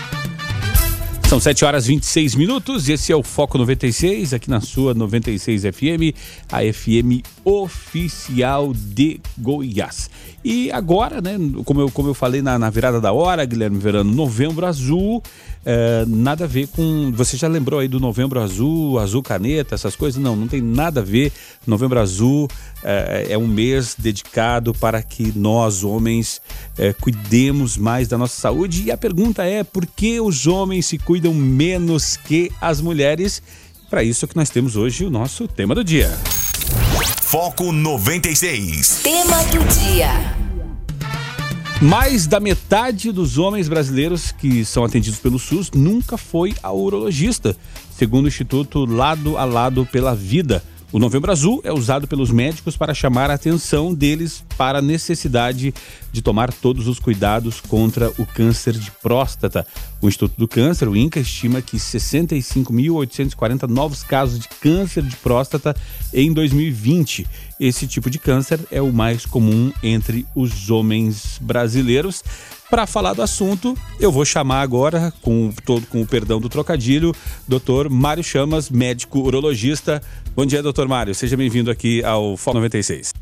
São 7 horas 26 minutos. Esse é o Foco 96, aqui na sua 96 FM, a FM oficial de Goiás. E agora, né, como eu, como eu falei na, na virada da hora, Guilherme Verano, novembro azul, é, nada a ver com. Você já lembrou aí do novembro azul, azul caneta, essas coisas? Não, não tem nada a ver. Novembro azul é, é um mês dedicado para que nós, homens, é, cuidemos mais da nossa saúde. E a pergunta é: por que os homens se cuidam menos que as mulheres? Para isso que nós temos hoje o nosso tema do dia. Foco 96. Tema do dia. Mais da metade dos homens brasileiros que são atendidos pelo SUS nunca foi ao urologista, segundo o Instituto Lado a Lado pela Vida. O Novembro Azul é usado pelos médicos para chamar a atenção deles para a necessidade de tomar todos os cuidados contra o câncer de próstata. O Instituto do Câncer, o INCA, estima que 65.840 novos casos de câncer de próstata em 2020. Esse tipo de câncer é o mais comum entre os homens brasileiros. Para falar do assunto, eu vou chamar agora, com todo com o perdão do trocadilho, Dr. Mário Chamas, médico urologista. Bom dia, doutor Mário. Seja bem-vindo aqui ao FO 96.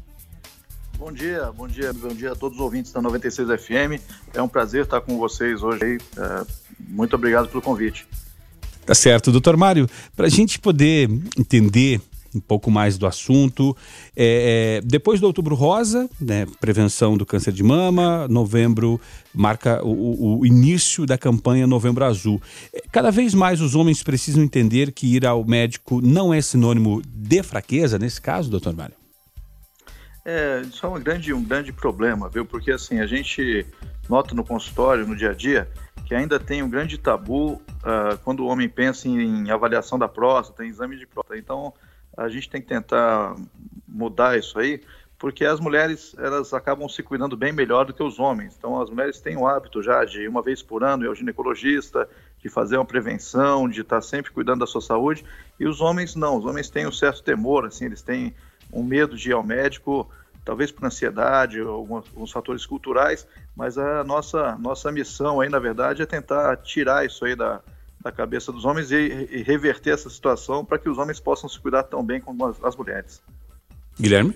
Bom dia, bom dia, bom dia a todos os ouvintes da 96 FM. É um prazer estar com vocês hoje. É, muito obrigado pelo convite. Tá certo, doutor Mário. Para a gente poder entender um pouco mais do assunto. É, é, depois do Outubro Rosa, né, prevenção do câncer de mama, novembro marca o, o, início da campanha Novembro Azul. É, cada vez mais os homens precisam entender que ir ao médico não é sinônimo de fraqueza, nesse caso, doutor Mário? É, isso é um grande, um grande problema, viu? Porque assim, a gente nota no consultório, no dia a dia, que ainda tem um grande tabu uh, quando o homem pensa em, em avaliação da próstata, em exame de próstata. Então, a gente tem que tentar mudar isso aí, porque as mulheres elas acabam se cuidando bem melhor do que os homens. Então as mulheres têm o hábito já de uma vez por ano ir ao ginecologista, de fazer uma prevenção, de estar sempre cuidando da sua saúde. E os homens não, os homens têm um certo temor, assim, eles têm um medo de ir ao médico, talvez por ansiedade alguns, alguns fatores culturais, mas a nossa nossa missão aí na verdade é tentar tirar isso aí da da cabeça dos homens e, e reverter essa situação para que os homens possam se cuidar tão bem como as, as mulheres. Guilherme?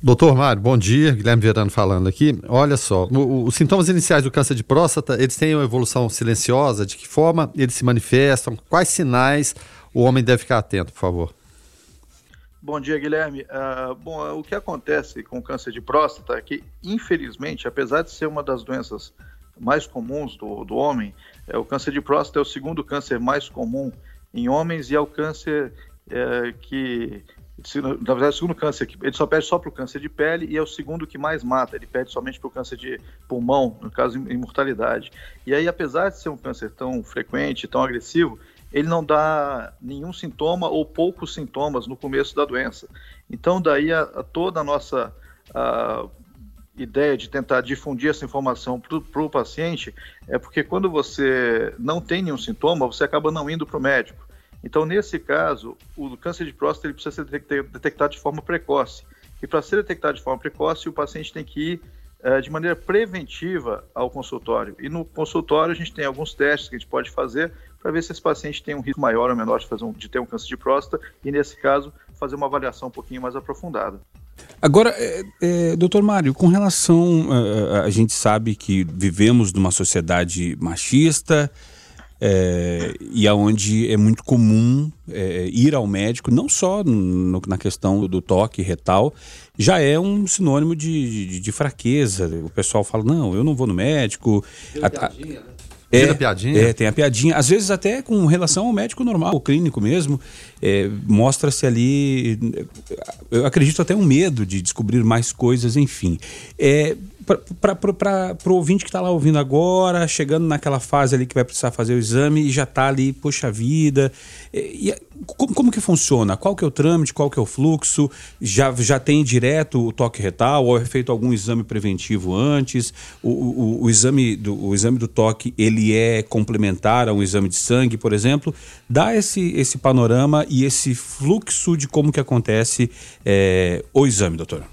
Doutor Mário, bom dia. Guilherme Verano falando aqui. Olha só, o, os sintomas iniciais do câncer de próstata, eles têm uma evolução silenciosa? De que forma eles se manifestam? Quais sinais o homem deve ficar atento, por favor? Bom dia, Guilherme. Uh, bom, o que acontece com o câncer de próstata é que, infelizmente, apesar de ser uma das doenças mais comuns do, do homem, é, o câncer de próstata é o segundo câncer mais comum em homens e é o câncer é, que, na verdade, é o segundo câncer, ele só perde só para o câncer de pele e é o segundo que mais mata, ele perde somente para o câncer de pulmão, no caso, imortalidade. E aí, apesar de ser um câncer tão frequente, tão agressivo, ele não dá nenhum sintoma ou poucos sintomas no começo da doença. Então, daí a, a toda a nossa a, ideia de tentar difundir essa informação para o paciente é porque quando você não tem nenhum sintoma, você acaba não indo para o médico. Então, nesse caso, o câncer de próstata ele precisa ser detectado de forma precoce. E para ser detectado de forma precoce, o paciente tem que ir é, de maneira preventiva ao consultório. E no consultório, a gente tem alguns testes que a gente pode fazer para ver se esse paciente tem um risco maior ou menor de, um, de ter um câncer de próstata e, nesse caso, fazer uma avaliação um pouquinho mais aprofundada. Agora, é, é, doutor Mário, com relação. A, a gente sabe que vivemos numa sociedade machista é, e aonde é muito comum é, ir ao médico, não só no, na questão do toque retal, já é um sinônimo de, de, de, fraqueza. O pessoal fala: não, eu não vou no médico. A, a, é, piadinha. É, tem a piadinha. Às vezes até com relação ao médico normal, o clínico mesmo, é, mostra-se ali, eu acredito até um medo de descobrir mais coisas, enfim. É, para o ouvinte que está lá ouvindo agora, chegando naquela fase ali que vai precisar fazer o exame e já está ali, poxa vida. E, e, como, como, que funciona? Qual que é o trâmite? Qual que é o fluxo? Já, já tem direto o toque retal ou é feito algum exame preventivo antes? O, o, o, exame, do, o exame do toque, ele é complementar a um exame de sangue, por exemplo? Dá esse, esse panorama e esse fluxo de como que acontece é, o exame, doutor.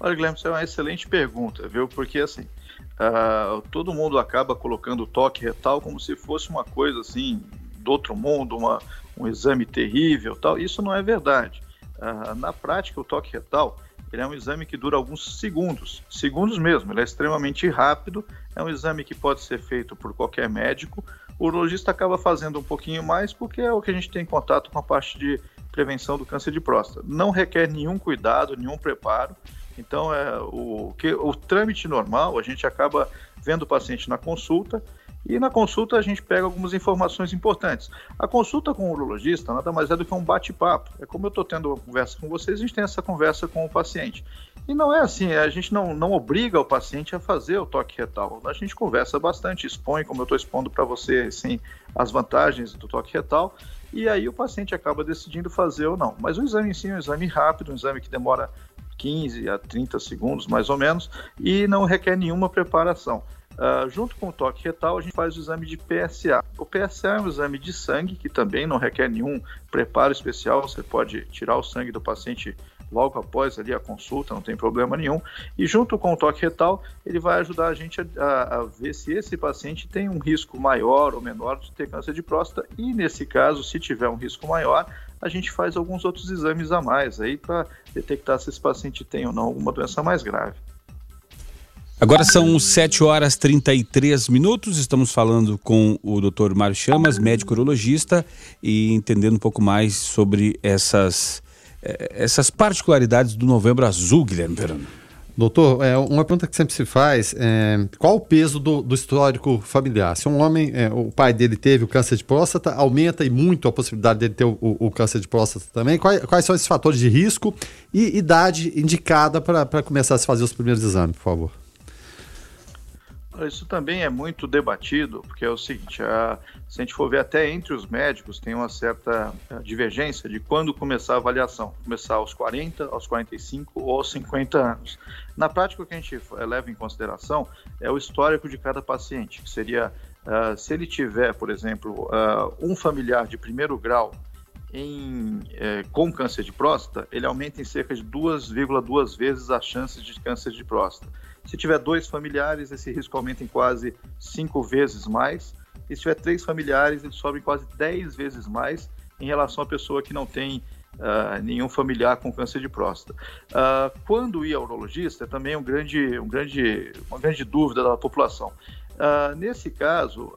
Olha, Guilherme, isso é uma excelente pergunta, viu? Porque assim, uh, todo mundo acaba colocando o toque retal como se fosse uma coisa assim do outro mundo, uma, um exame terrível, tal. Isso não é verdade. Uh, na prática, o toque retal ele é um exame que dura alguns segundos, segundos mesmo. Ele é extremamente rápido. É um exame que pode ser feito por qualquer médico. O urologista acaba fazendo um pouquinho mais porque é o que a gente tem contato com a parte de prevenção do câncer de próstata. Não requer nenhum cuidado, nenhum preparo. Então, é, o, que, o trâmite normal, a gente acaba vendo o paciente na consulta e na consulta a gente pega algumas informações importantes. A consulta com o urologista nada mais é do que um bate-papo. É como eu estou tendo uma conversa com vocês, a gente tem essa conversa com o paciente. E não é assim, a gente não, não obriga o paciente a fazer o toque retal. A gente conversa bastante, expõe, como eu estou expondo para você, assim, as vantagens do toque retal. E aí o paciente acaba decidindo fazer ou não. Mas o exame em si é um exame rápido, um exame que demora 15 a 30 segundos, mais ou menos, e não requer nenhuma preparação. Uh, junto com o toque retal, a gente faz o exame de PSA. O PSA é um exame de sangue que também não requer nenhum preparo especial. Você pode tirar o sangue do paciente logo após ali a consulta, não tem problema nenhum. E junto com o toque retal, ele vai ajudar a gente a, a, ver se esse paciente tem um risco maior ou menor de ter câncer de próstata. E nesse caso, se tiver um risco maior, a gente faz alguns outros exames a mais aí para detectar se esse paciente tem ou não alguma doença mais grave. Agora são 7 horas 33 minutos. Estamos falando com o Dr. Mário Chamas, médico urologista, e entendendo um pouco mais sobre essas, eh, essas particularidades do Novembro Azul, Guilherme Verano. Doutor, é, uma pergunta que sempre se faz é qual o peso do, do histórico familiar? Se um homem, é, o pai dele teve o câncer de próstata, aumenta e muito a possibilidade dele ter o, o, o câncer de próstata também. Quais, quais, são esses fatores de risco e idade indicada para começar a se fazer os primeiros exames, por favor? Isso também é muito debatido, porque é o seguinte: a, se a gente for ver até entre os médicos, tem uma certa eh, divergência de quando começar a avaliação. Começar aos 40, aos 45 ou aos 50 anos. Na prática, o que a gente eh, leva em consideração é o histórico de cada paciente, que seria uh, se ele tiver, por exemplo, uh, um familiar de primeiro grau em, eh, com câncer de próstata, ele aumenta em cerca de 2,2 vezes as chances de câncer de próstata. Se tiver dois familiares, esse risco aumenta em quase cinco vezes mais. E se tiver três familiares, ele sobe quase dez vezes mais em relação à pessoa que não tem uh, nenhum familiar com câncer de próstata. Uh, quando ir ao urologista, é também um grande, um grande, uma grande dúvida da população. Uh, nesse caso,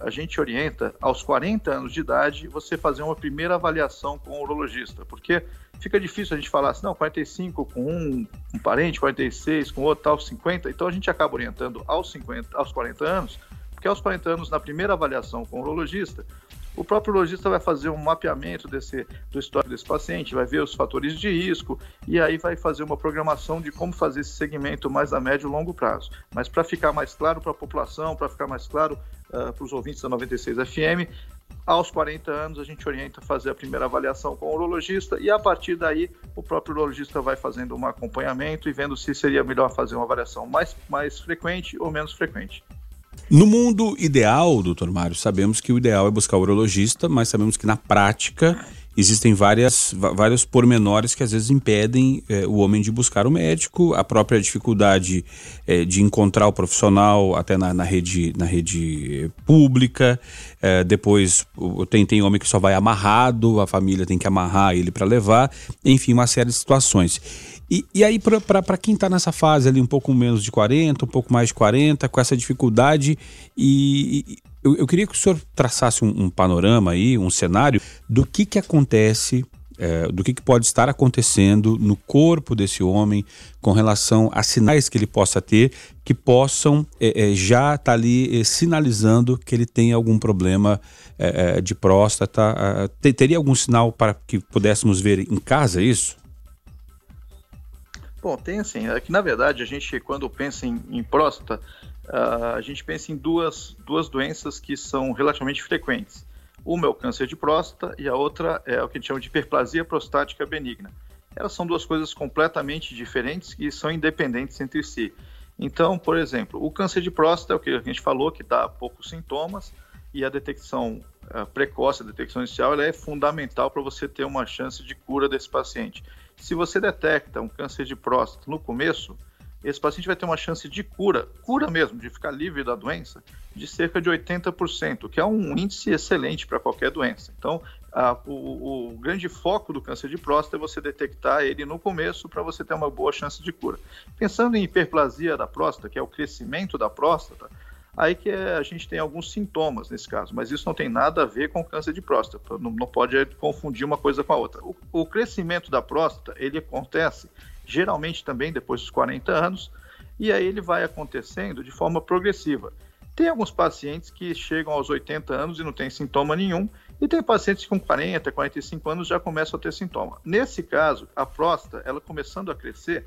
a gente orienta aos 40 anos de idade você fazer uma primeira avaliação com o urologista, porque fica difícil a gente falar assim, não, 45 com um, um parente, 46 com outro, tal, 50, então a gente acaba orientando aos, 50, aos 40 anos, porque aos 40 anos, na primeira avaliação com o urologista, o próprio urologista vai fazer um mapeamento desse, do histórico desse paciente, vai ver os fatores de risco e aí vai fazer uma programação de como fazer esse segmento mais a médio e longo prazo. Mas para ficar mais claro para a população, para ficar mais claro uh, para os ouvintes da 96 FM, aos 40 anos a gente orienta a fazer a primeira avaliação com o urologista e a partir daí o próprio urologista vai fazendo um acompanhamento e vendo se seria melhor fazer uma avaliação mais, mais frequente ou menos frequente. No mundo ideal, doutor Mário, sabemos que o ideal é buscar o urologista, mas sabemos que na prática existem várias, vários pormenores que às vezes impedem é, o homem de buscar o médico, a própria dificuldade é, de encontrar o profissional até na, na rede, na rede pública. É, depois tem, tem homem que só vai amarrado, a família tem que amarrar ele para levar, enfim, uma série de situações. E, e aí, para quem está nessa fase ali, um pouco menos de 40, um pouco mais de 40, com essa dificuldade, e eu, eu, queria que o senhor traçasse um, um, panorama aí, um cenário do que, que acontece, é, do que, que pode estar acontecendo no corpo desse homem com relação a sinais que ele possa ter, que possam é, é, já estar tá ali é, sinalizando que ele tem algum problema é, é, de próstata. teria algum sinal para que pudéssemos ver em casa isso? Bom, tem assim, é que na verdade a gente quando pensa em, em próstata, uh, a gente pensa em duas, duas doenças que são relativamente frequentes. Uma é o câncer de próstata e a outra é o que a gente chama de hiperplasia prostática benigna. Elas são duas coisas completamente diferentes e são independentes entre si. Então, por exemplo, o câncer de próstata é o que a gente falou, que dá poucos sintomas e a detecção uh, precoce, a detecção inicial, ela é fundamental para você ter uma chance de cura desse paciente. Se você detecta um câncer de próstata no começo, esse paciente vai ter uma chance de cura, cura mesmo, de ficar livre da doença, de cerca de 80%, que é um índice excelente para qualquer doença. Então, a, o, o, grande foco do câncer de próstata é você detectar ele no começo para você ter uma boa chance de cura. Pensando em hiperplasia da próstata, que é o crescimento da próstata, Aí que a gente tem alguns sintomas nesse caso, mas isso não tem nada a ver com câncer de próstata, não, não pode confundir uma coisa com a outra. O, o, crescimento da próstata, ele acontece geralmente também depois dos 40 anos, e aí ele vai acontecendo de forma progressiva. Tem alguns pacientes que chegam aos 80 anos e não tem sintoma nenhum, e tem pacientes com 40, 45 anos já começam a ter sintoma. Nesse caso, a próstata, ela começando a crescer,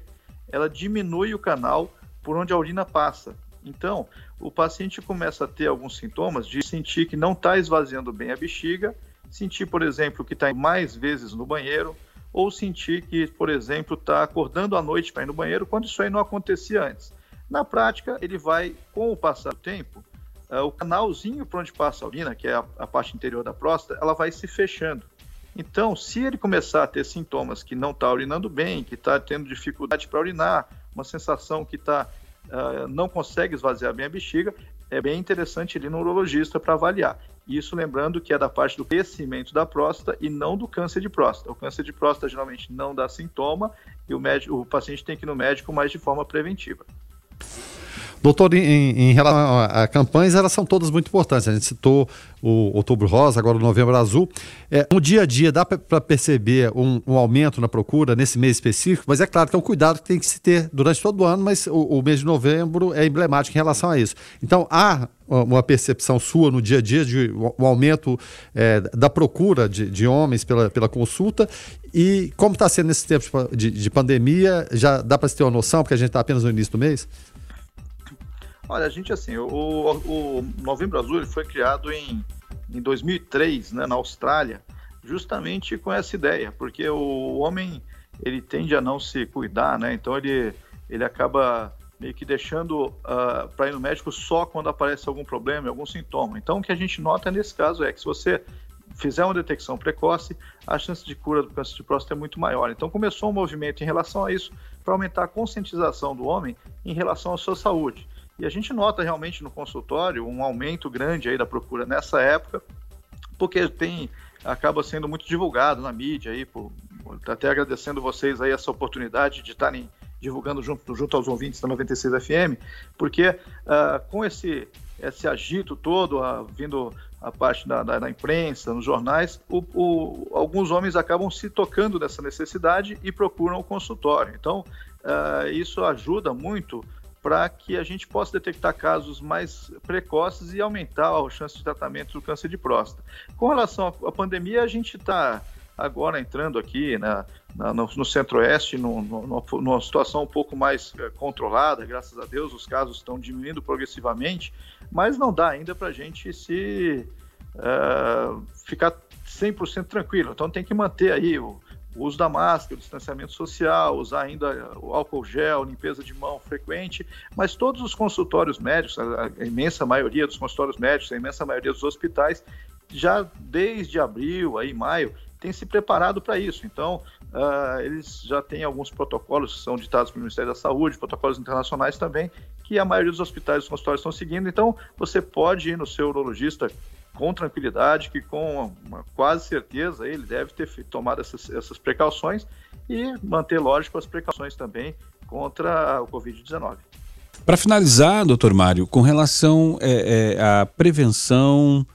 ela diminui o canal por onde a urina passa. Então, o paciente começa a ter alguns sintomas de sentir que não está esvaziando bem a bexiga, sentir, por exemplo, que está mais vezes no banheiro, ou sentir que, por exemplo, está acordando à noite para ir no banheiro, quando isso aí não acontecia antes. Na prática, ele vai, com o passar do tempo, uh, o canalzinho por onde passa a urina, que é a, a parte interior da próstata, ela vai se fechando. Então, se ele começar a ter sintomas que não está urinando bem, que está tendo dificuldade para urinar, uma sensação que está uh, não consegue esvaziar bem a bexiga, é bem interessante ir no urologista para avaliar. Isso lembrando que é da parte do crescimento da próstata e não do câncer de próstata. O câncer de próstata geralmente não dá sintoma e o, médico, o paciente tem que ir no médico, mas de forma preventiva. Doutor, em, em, relação a, campanhas, elas são todas muito importantes. A gente citou o Outubro Rosa, agora o Novembro Azul. É, no dia a dia, dá para perceber um, um, aumento na procura nesse mês específico, mas é claro que é um cuidado que tem que se ter durante todo o ano, mas o, o mês de novembro é emblemático em relação a isso. Então, há uma percepção sua no dia a dia de um aumento é, da procura de, de, homens pela, pela consulta e como está sendo nesse tempo de, de pandemia, já dá para se ter uma noção, porque a gente está apenas no início do mês? Olha, a gente assim, o, o Novembro Azul ele foi criado em, em 2003, né, na Austrália, justamente com essa ideia, porque o homem ele tende a não se cuidar, né? Então ele ele acaba meio que deixando uh, ah, para ir no médico só quando aparece algum problema, algum sintoma. Então o que a gente nota nesse caso é que se você fizer uma detecção precoce, a chance de cura do câncer de próstata é muito maior. Então começou um movimento em relação a isso para aumentar a conscientização do homem em relação à sua saúde. E a gente nota realmente no consultório um aumento grande aí da procura nessa época, porque tem acaba sendo muito divulgado na mídia aí, por, até agradecendo vocês aí essa oportunidade de estarem divulgando junto, junto aos ouvintes da 96 FM, porque uh, com esse esse agito todo, uh, vindo a parte da, da, da, imprensa, nos jornais, o, o, alguns homens acabam se tocando dessa necessidade e procuram o consultório. Então, uh, isso ajuda muito para que a gente possa detectar casos mais precoces e aumentar a chance de tratamento do câncer de próstata. Com relação à pandemia, a gente está agora entrando aqui na, na, no, no centro-oeste numa situação um pouco mais é, controlada, graças a Deus os casos estão diminuindo progressivamente, mas não dá ainda para a gente se uh, ficar 100% tranquilo. Então tem que manter aí o, o uso da máscara, o distanciamento social, usar ainda o álcool gel, limpeza de mão frequente, mas todos os consultórios médicos, a, imensa maioria dos consultórios médicos, a imensa maioria dos hospitais, já desde abril, aí maio, tem se preparado para isso. Então, uh, eles já têm alguns protocolos que são ditados pelo Ministério da Saúde, protocolos internacionais também, que a maioria dos hospitais e consultórios estão seguindo. Então, você pode ir no seu urologista com tranquilidade, que com uma quase certeza ele deve ter tomado essas, essas precauções e manter, lógico, as precauções também contra o Covid-19. Para finalizar, doutor Mário, com relação é, é, à prevenção,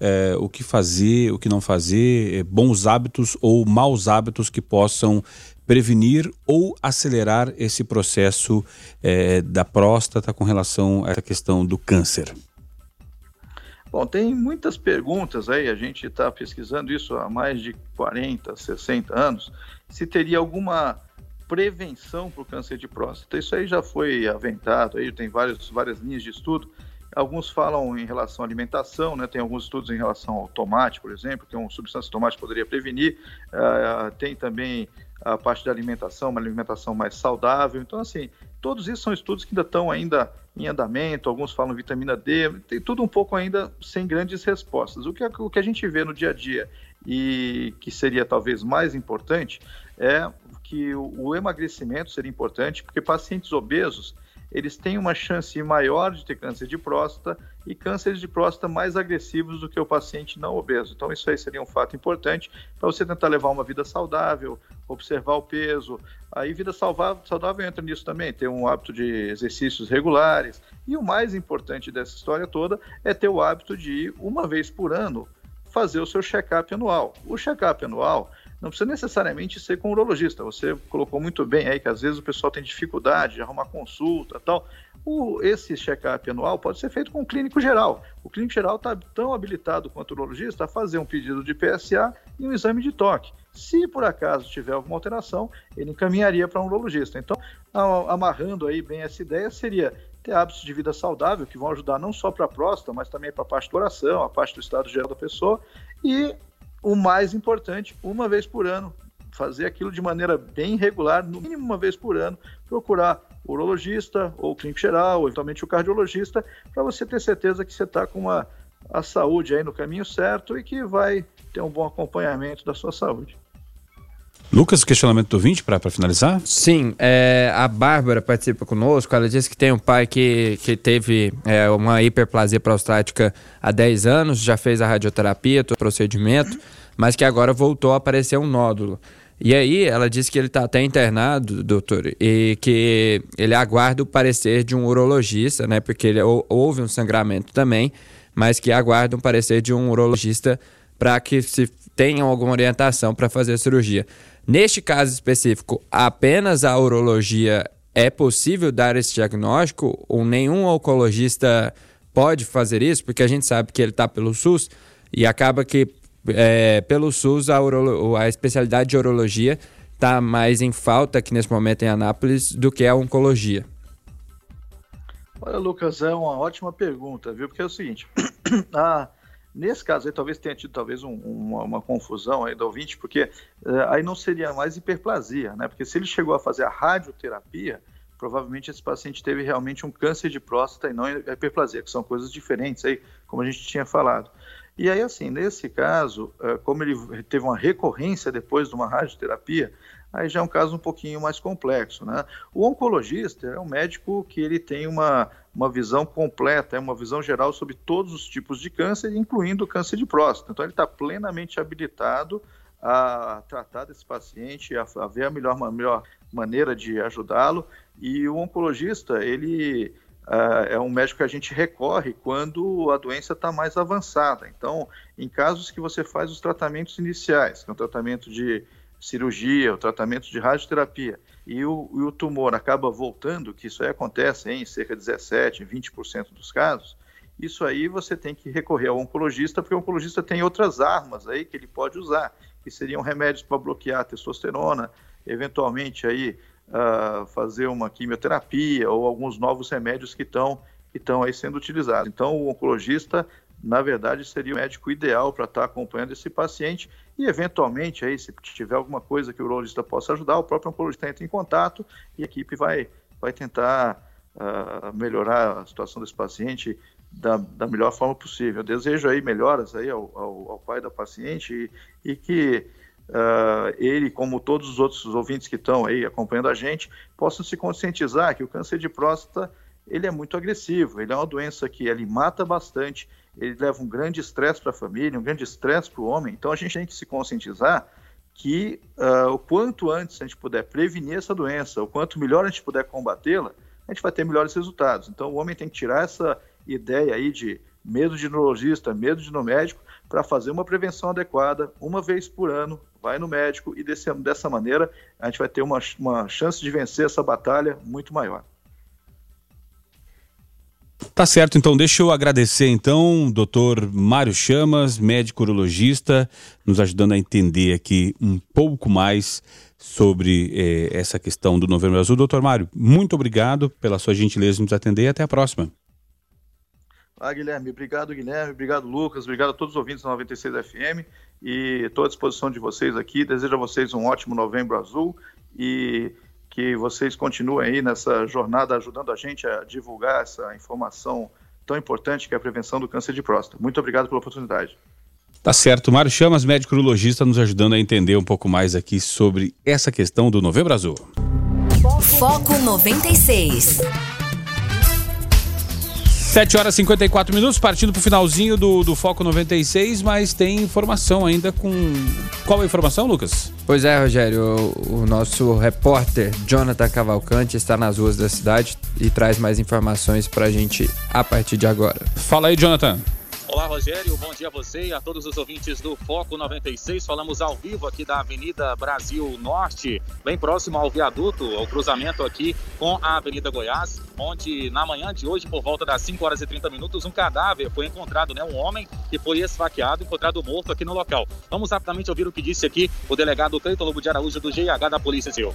é, o que fazer, o que não fazer, é, bons hábitos ou maus hábitos que possam prevenir ou acelerar esse processo é, da próstata com relação a essa questão do câncer? Bom, tem muitas perguntas aí, a gente está pesquisando isso há mais de 40, 60 anos, se teria alguma prevenção para o câncer de próstata. Isso aí já foi aventado, aí tem várias, várias linhas de estudo. Alguns falam em relação à alimentação, né? tem alguns estudos em relação ao tomate, por exemplo, que é uma substância tomate poderia prevenir. Uh, tem também a parte da alimentação, uma alimentação mais saudável. Então, assim, todos esses são estudos que ainda estão ainda em andamento, alguns falam vitamina D, tem tudo um pouco ainda sem grandes respostas. O que, o que a gente vê no dia a dia e que seria talvez mais importante é que o, o emagrecimento seria importante, porque pacientes obesos, eles têm uma chance maior de ter câncer de próstata e cânceres de próstata mais agressivos do que o paciente não obeso. Então, isso aí seria um fato importante para você tentar levar uma vida saudável, observar o peso. Aí, vida saudável, saudável entra nisso também, ter um hábito de exercícios regulares. E o mais importante dessa história toda é ter o hábito de uma vez por ano fazer o seu check-up anual. O check-up anual não precisa necessariamente ser com urologista. Você colocou muito bem aí que às vezes o pessoal tem dificuldade de arrumar consulta tal. O, esse check-up anual pode ser feito com o clínico geral. O clínico geral está tão habilitado quanto o urologista a fazer um pedido de PSA e um exame de toque. Se por acaso tiver alguma alteração, ele encaminharia para um urologista. Então, amarrando aí bem essa ideia, seria ter hábitos de vida saudável que vão ajudar não só para a próstata, mas também para a parte do coração, a parte do estado geral da pessoa e o mais importante, uma vez por ano, fazer aquilo de maneira bem regular, no mínimo uma vez por ano, procurar o urologista ou o clínico geral, ou eventualmente o cardiologista, para você ter certeza que você está com uma, a saúde aí no caminho certo e que vai ter um bom acompanhamento da sua saúde. Lucas, o questionamento do 20 para finalizar? Sim, é, a Bárbara participa conosco. Ela disse que tem um pai que, que teve é, uma hiperplasia prostática há 10 anos, já fez a radioterapia, todo o procedimento, mas que agora voltou a aparecer um nódulo. E aí, ela disse que ele está até internado, doutor, e que ele aguarda o parecer de um urologista, né? Porque ele, houve um sangramento também, mas que aguarda um parecer de um urologista para que se tenham alguma orientação para fazer a cirurgia. Neste caso específico, apenas a urologia é possível dar esse diagnóstico ou nenhum oncologista pode fazer isso? Porque a gente sabe que ele está pelo SUS e acaba que é, pelo SUS a, a especialidade de urologia está mais em falta aqui nesse momento em Anápolis do que a oncologia. Olha, Lucas, é uma ótima pergunta, viu? Porque é o seguinte, *clears throat* a Nesse caso aí, talvez tenha tido talvez um, uma, uma, confusão aí do ouvinte, porque uh, aí não seria mais hiperplasia, né? Porque se ele chegou a fazer a radioterapia, provavelmente esse paciente teve realmente um câncer de próstata e não hiperplasia, que são coisas diferentes aí, como a gente tinha falado. E aí, assim, nesse caso, uh, como ele teve uma recorrência depois de uma radioterapia, aí já é um caso um pouquinho mais complexo, né? O oncologista é um médico que ele tem uma, uma visão completa, é uma visão geral sobre todos os tipos de câncer, incluindo o câncer de próstata. Então ele está plenamente habilitado a tratar desse paciente, a, a ver a melhor, melhor maneira de ajudá-lo. E o oncologista, ele uh, é um médico que a gente recorre quando a doença está mais avançada. Então, em casos que você faz os tratamentos iniciais, que é um tratamento de cirurgia, o tratamento de radioterapia, e o, e o tumor acaba voltando, que isso aí acontece em cerca de 17, 20% dos casos, isso aí você tem que recorrer ao oncologista, porque o oncologista tem outras armas aí que ele pode usar, que seriam remédios para bloquear a testosterona, eventualmente aí uh, fazer uma quimioterapia ou alguns novos remédios que estão que estão aí sendo utilizados. Então, o oncologista na verdade, seria o médico ideal para estar tá acompanhando esse paciente e, eventualmente, aí, se tiver alguma coisa que o urologista possa ajudar, o próprio oncologista entra em contato e a equipe vai, vai tentar uh, melhorar a situação desse paciente da, da melhor forma possível. Eu desejo aí melhoras aí ao, ao, ao pai da paciente e, e que uh, ele, como todos os outros ouvintes que estão aí acompanhando a gente, possam se conscientizar que o câncer de próstata ele é muito agressivo, ele é uma doença que ele mata bastante, ele leva um grande estresse para a família, um grande estresse para o homem. Então a gente tem que se conscientizar que uh, o quanto antes a gente puder prevenir essa doença, o quanto melhor a gente puder combatê-la, a gente vai ter melhores resultados. Então o homem tem que tirar essa ideia aí de medo de neurologista, medo de no médico, para fazer uma prevenção adequada, uma vez por ano, vai no médico e desse, dessa maneira a gente vai ter uma, uma chance de vencer essa batalha muito maior. Tá certo, então deixa eu agradecer então, doutor Mário Chamas, médico urologista, nos ajudando a entender aqui um pouco mais sobre eh, essa questão do Novembro Azul. Doutor Mário, muito obrigado pela sua gentileza em nos atender e até a próxima. Ah, Guilherme, obrigado, Guilherme, obrigado, Lucas, obrigado a todos os ouvintes da 96 FM e estou à disposição de vocês aqui. Desejo a vocês um ótimo Novembro Azul e que vocês continuem aí nessa jornada ajudando a gente a divulgar essa informação tão importante que é a prevenção do câncer de próstata. Muito obrigado pela oportunidade. Tá certo. Mário Chamas, médico urologista, nos ajudando a entender um pouco mais aqui sobre essa questão do Novembro Azul. Foco 96. 7 horas e 54 minutos, partindo para o finalzinho do, do Foco 96, mas tem informação ainda com. Qual a informação, Lucas? Pois é, Rogério, o, o nosso repórter Jonathan Cavalcante está nas ruas da cidade e traz mais informações para a gente a partir de agora. Fala aí, Jonathan. Olá, Rogério. Bom dia a você e a todos os ouvintes do Foco 96. Falamos ao vivo aqui da Avenida Brasil Norte, bem próximo ao viaduto, ao cruzamento aqui com a Avenida Goiás, onde na manhã de hoje, por volta das 5 horas e 30 minutos, um cadáver foi encontrado, né? Um homem que foi esfaqueado, encontrado morto aqui no local. Vamos rapidamente ouvir o que disse aqui o delegado Cleiton Lobo de Araújo do GIH da Polícia Civil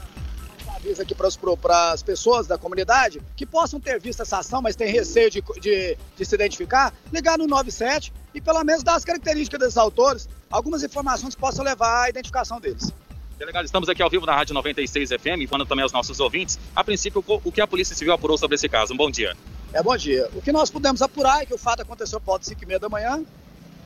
avisa aqui para as pessoas da comunidade que possam ter visto essa ação, mas têm receio de, de, de, se identificar, ligar no 97 e pelo menos dar as características desses autores, algumas informações que possam levar à identificação deles. Delegado, estamos aqui ao vivo na Rádio 96 FM, informando também aos nossos ouvintes. A princípio, o que a Polícia Civil apurou sobre esse caso? Um bom dia. É, bom dia. O que nós pudemos apurar é que o fato aconteceu por volta de 5 e meia da manhã.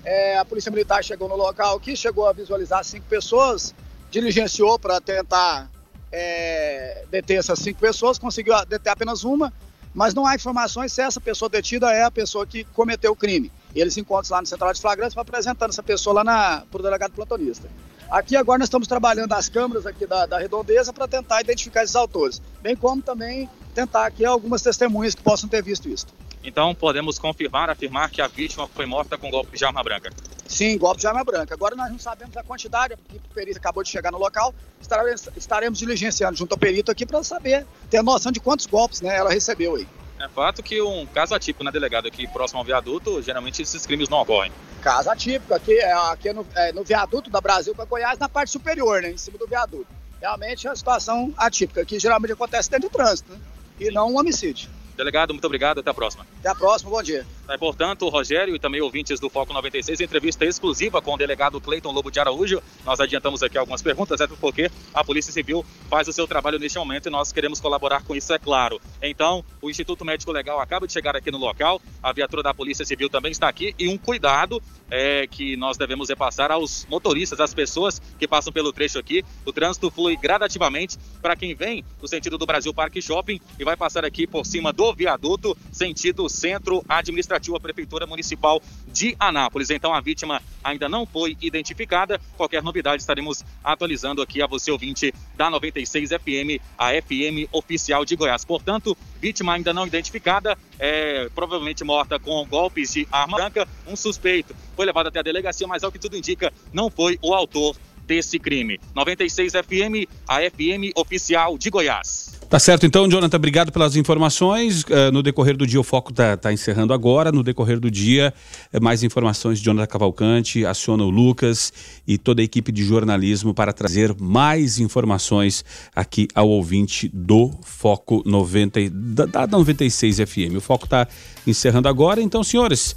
É, a Polícia Militar chegou no local aqui, chegou a visualizar cinco pessoas, diligenciou para tentar é, deter essas cinco pessoas, conseguiu deter apenas uma, mas não há informações se essa pessoa detida é a pessoa que cometeu o crime. Eles encontram lá no Central de Flagrantes apresentando essa pessoa lá para o delegado plantonista. Aqui agora nós estamos trabalhando as câmeras aqui da, da redondeza para tentar identificar esses autores, bem como também tentar aqui algumas testemunhas que possam ter visto isso. Então podemos confirmar, afirmar que a vítima foi morta com golpe de arma branca. Sim, golpe de arma branca. Agora nós não sabemos a quantidade, porque o perito acabou de chegar no local. Estaremos, estaremos diligenciando junto ao perito aqui para saber, ter noção de quantos golpes né, ela recebeu aí. É fato que um caso atípico, né, delegado, aqui próximo ao viaduto, geralmente esses crimes não ocorrem. Caso atípico, aqui, é, aqui no, é, no viaduto da Brasil com a Goiás, na parte superior, né, em cima do viaduto. Realmente é uma situação atípica, que geralmente acontece dentro do trânsito, né, e não um homicídio. Delegado, muito obrigado. Até a próxima. Até a próxima. Bom dia. É, portanto, Rogério e também ouvintes do Foco 96, entrevista exclusiva com o delegado Cleiton Lobo de Araújo. Nós adiantamos aqui algumas perguntas, é porque a Polícia Civil faz o seu trabalho neste momento e nós queremos colaborar com isso, é claro. Então, o Instituto Médico Legal acaba de chegar aqui no local, a viatura da Polícia Civil também está aqui e um cuidado é, que nós devemos repassar aos motoristas, às pessoas que passam pelo trecho aqui. O trânsito flui gradativamente para quem vem no sentido do Brasil Parque Shopping e vai passar aqui por cima do viaduto, sentido centro administrativo, a Prefeitura Municipal de Anápolis. Então a vítima ainda não foi identificada. Qualquer novidade estaremos atualizando aqui a você, ouvinte da 96 FM, a FM oficial de Goiás. Portanto, vítima ainda não identificada, é, provavelmente morta com golpes de arma branca. Um suspeito foi levado até a delegacia, mas ao que tudo indica, não foi o autor desse crime. 96 FM, a FM oficial de Goiás. Tá certo, então, Jonathan, obrigado pelas informações. Uh, no decorrer do dia, o foco está tá encerrando agora. No decorrer do dia, eh, mais informações de Jonathan Cavalcante, aciona o Lucas e toda a equipe de jornalismo para trazer mais informações aqui ao ouvinte do Foco 90, da, da 96 FM. O foco está encerrando agora, então, senhores,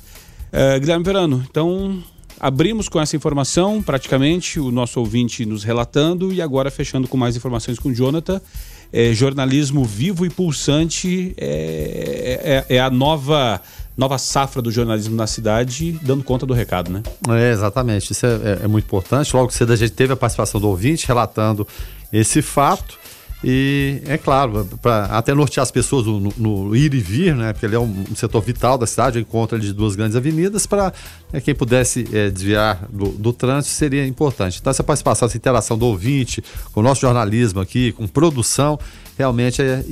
uh, Guilherme Verano, então Abrimos com essa informação, praticamente, o nosso ouvinte nos relatando, e agora fechando com mais informações com o Jonathan. é, jornalismo vivo e pulsante é, é, é a nova nova safra do jornalismo na cidade, dando conta do recado, né? É, exatamente. Isso é, é, é muito importante. Logo cedo a gente teve a participação do ouvinte relatando esse fato. E é claro, para até nortear as pessoas no, no, ir e vir, né? Porque ele é um, setor vital da cidade, o encontro de duas grandes avenidas, para né, quem pudesse é, desviar do, do, trânsito seria importante. Então, essa participação, essa interação do ouvinte com o nosso jornalismo aqui, com produção, realmente é,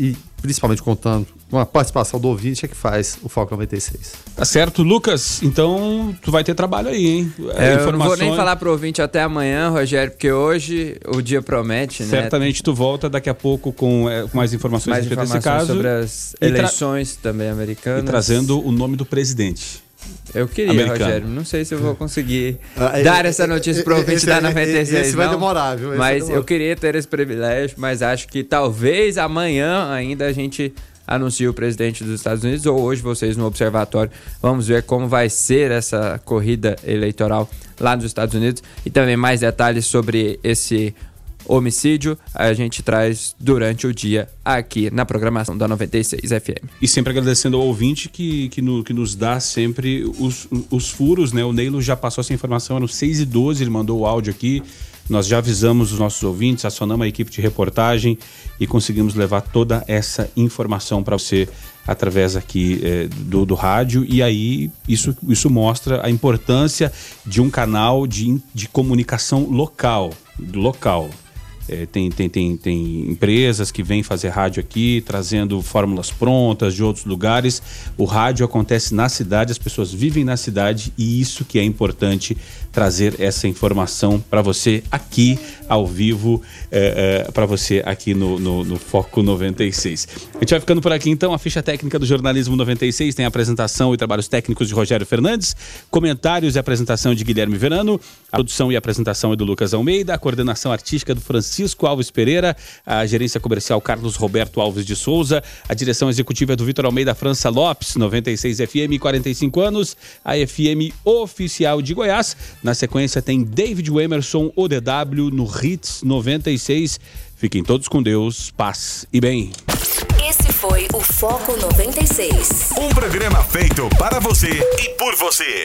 principalmente contando com a participação do ouvinte é que faz o Foco 96. Tá certo, Lucas. Então tu vai ter trabalho aí, hein? É, informações... Eu não vou nem falar pro ouvinte até amanhã, Rogério, porque hoje o dia promete, né? Certamente tu volta daqui a pouco com, é, com mais informações mais informações desse caso. sobre as eleições tra... também americanas. E trazendo o nome do presidente. Eu queria, Americano. Rogério. Não sei se eu vou conseguir ah, dar essa notícia para o ouvinte da 96. Esse vai demorar, viu? Esse mas eu queria ter esse privilégio, mas acho que talvez amanhã ainda a gente anuncie o presidente dos Estados Unidos ou hoje vocês no observatório. Vamos ver como vai ser essa corrida eleitoral lá nos Estados Unidos e também mais detalhes sobre esse homicídio, a gente traz durante o dia aqui na programação da 96 FM. E sempre agradecendo ao ouvinte que, que, no, que nos dá sempre os, os furos, né? O Neilo já passou essa informação, eram 6 e 12 ele mandou o áudio aqui. Nós já avisamos os nossos ouvintes, acionamos a equipe de reportagem e conseguimos levar toda essa informação para você através aqui é, do, do rádio. E aí isso, isso mostra a importância de um canal de, de comunicação local, local. É, tem, tem, tem, tem empresas que vêm fazer rádio aqui, trazendo fórmulas prontas de outros lugares. O rádio acontece na cidade, as pessoas vivem na cidade e isso que é importante trazer essa informação para você aqui ao vivo, é, é, para você aqui no, no, no, Foco 96. A gente vai ficando por aqui então. A ficha técnica do Jornalismo 96 tem a apresentação e trabalhos técnicos de Rogério Fernandes, comentários e apresentação de Guilherme Verano, a produção e apresentação é do Lucas Almeida, a coordenação artística do Francisco Alves Pereira, a gerência comercial Carlos Roberto Alves de Souza, a direção executiva é do Vitor Almeida França Lopes, 96 FM, 45 anos, a FM oficial de Goiás. Na sequência tem David Emerson, ODW, no Hits 96. Fiquem todos com Deus, paz e bem. Esse foi o Foco 96. Um programa feito para você e por você.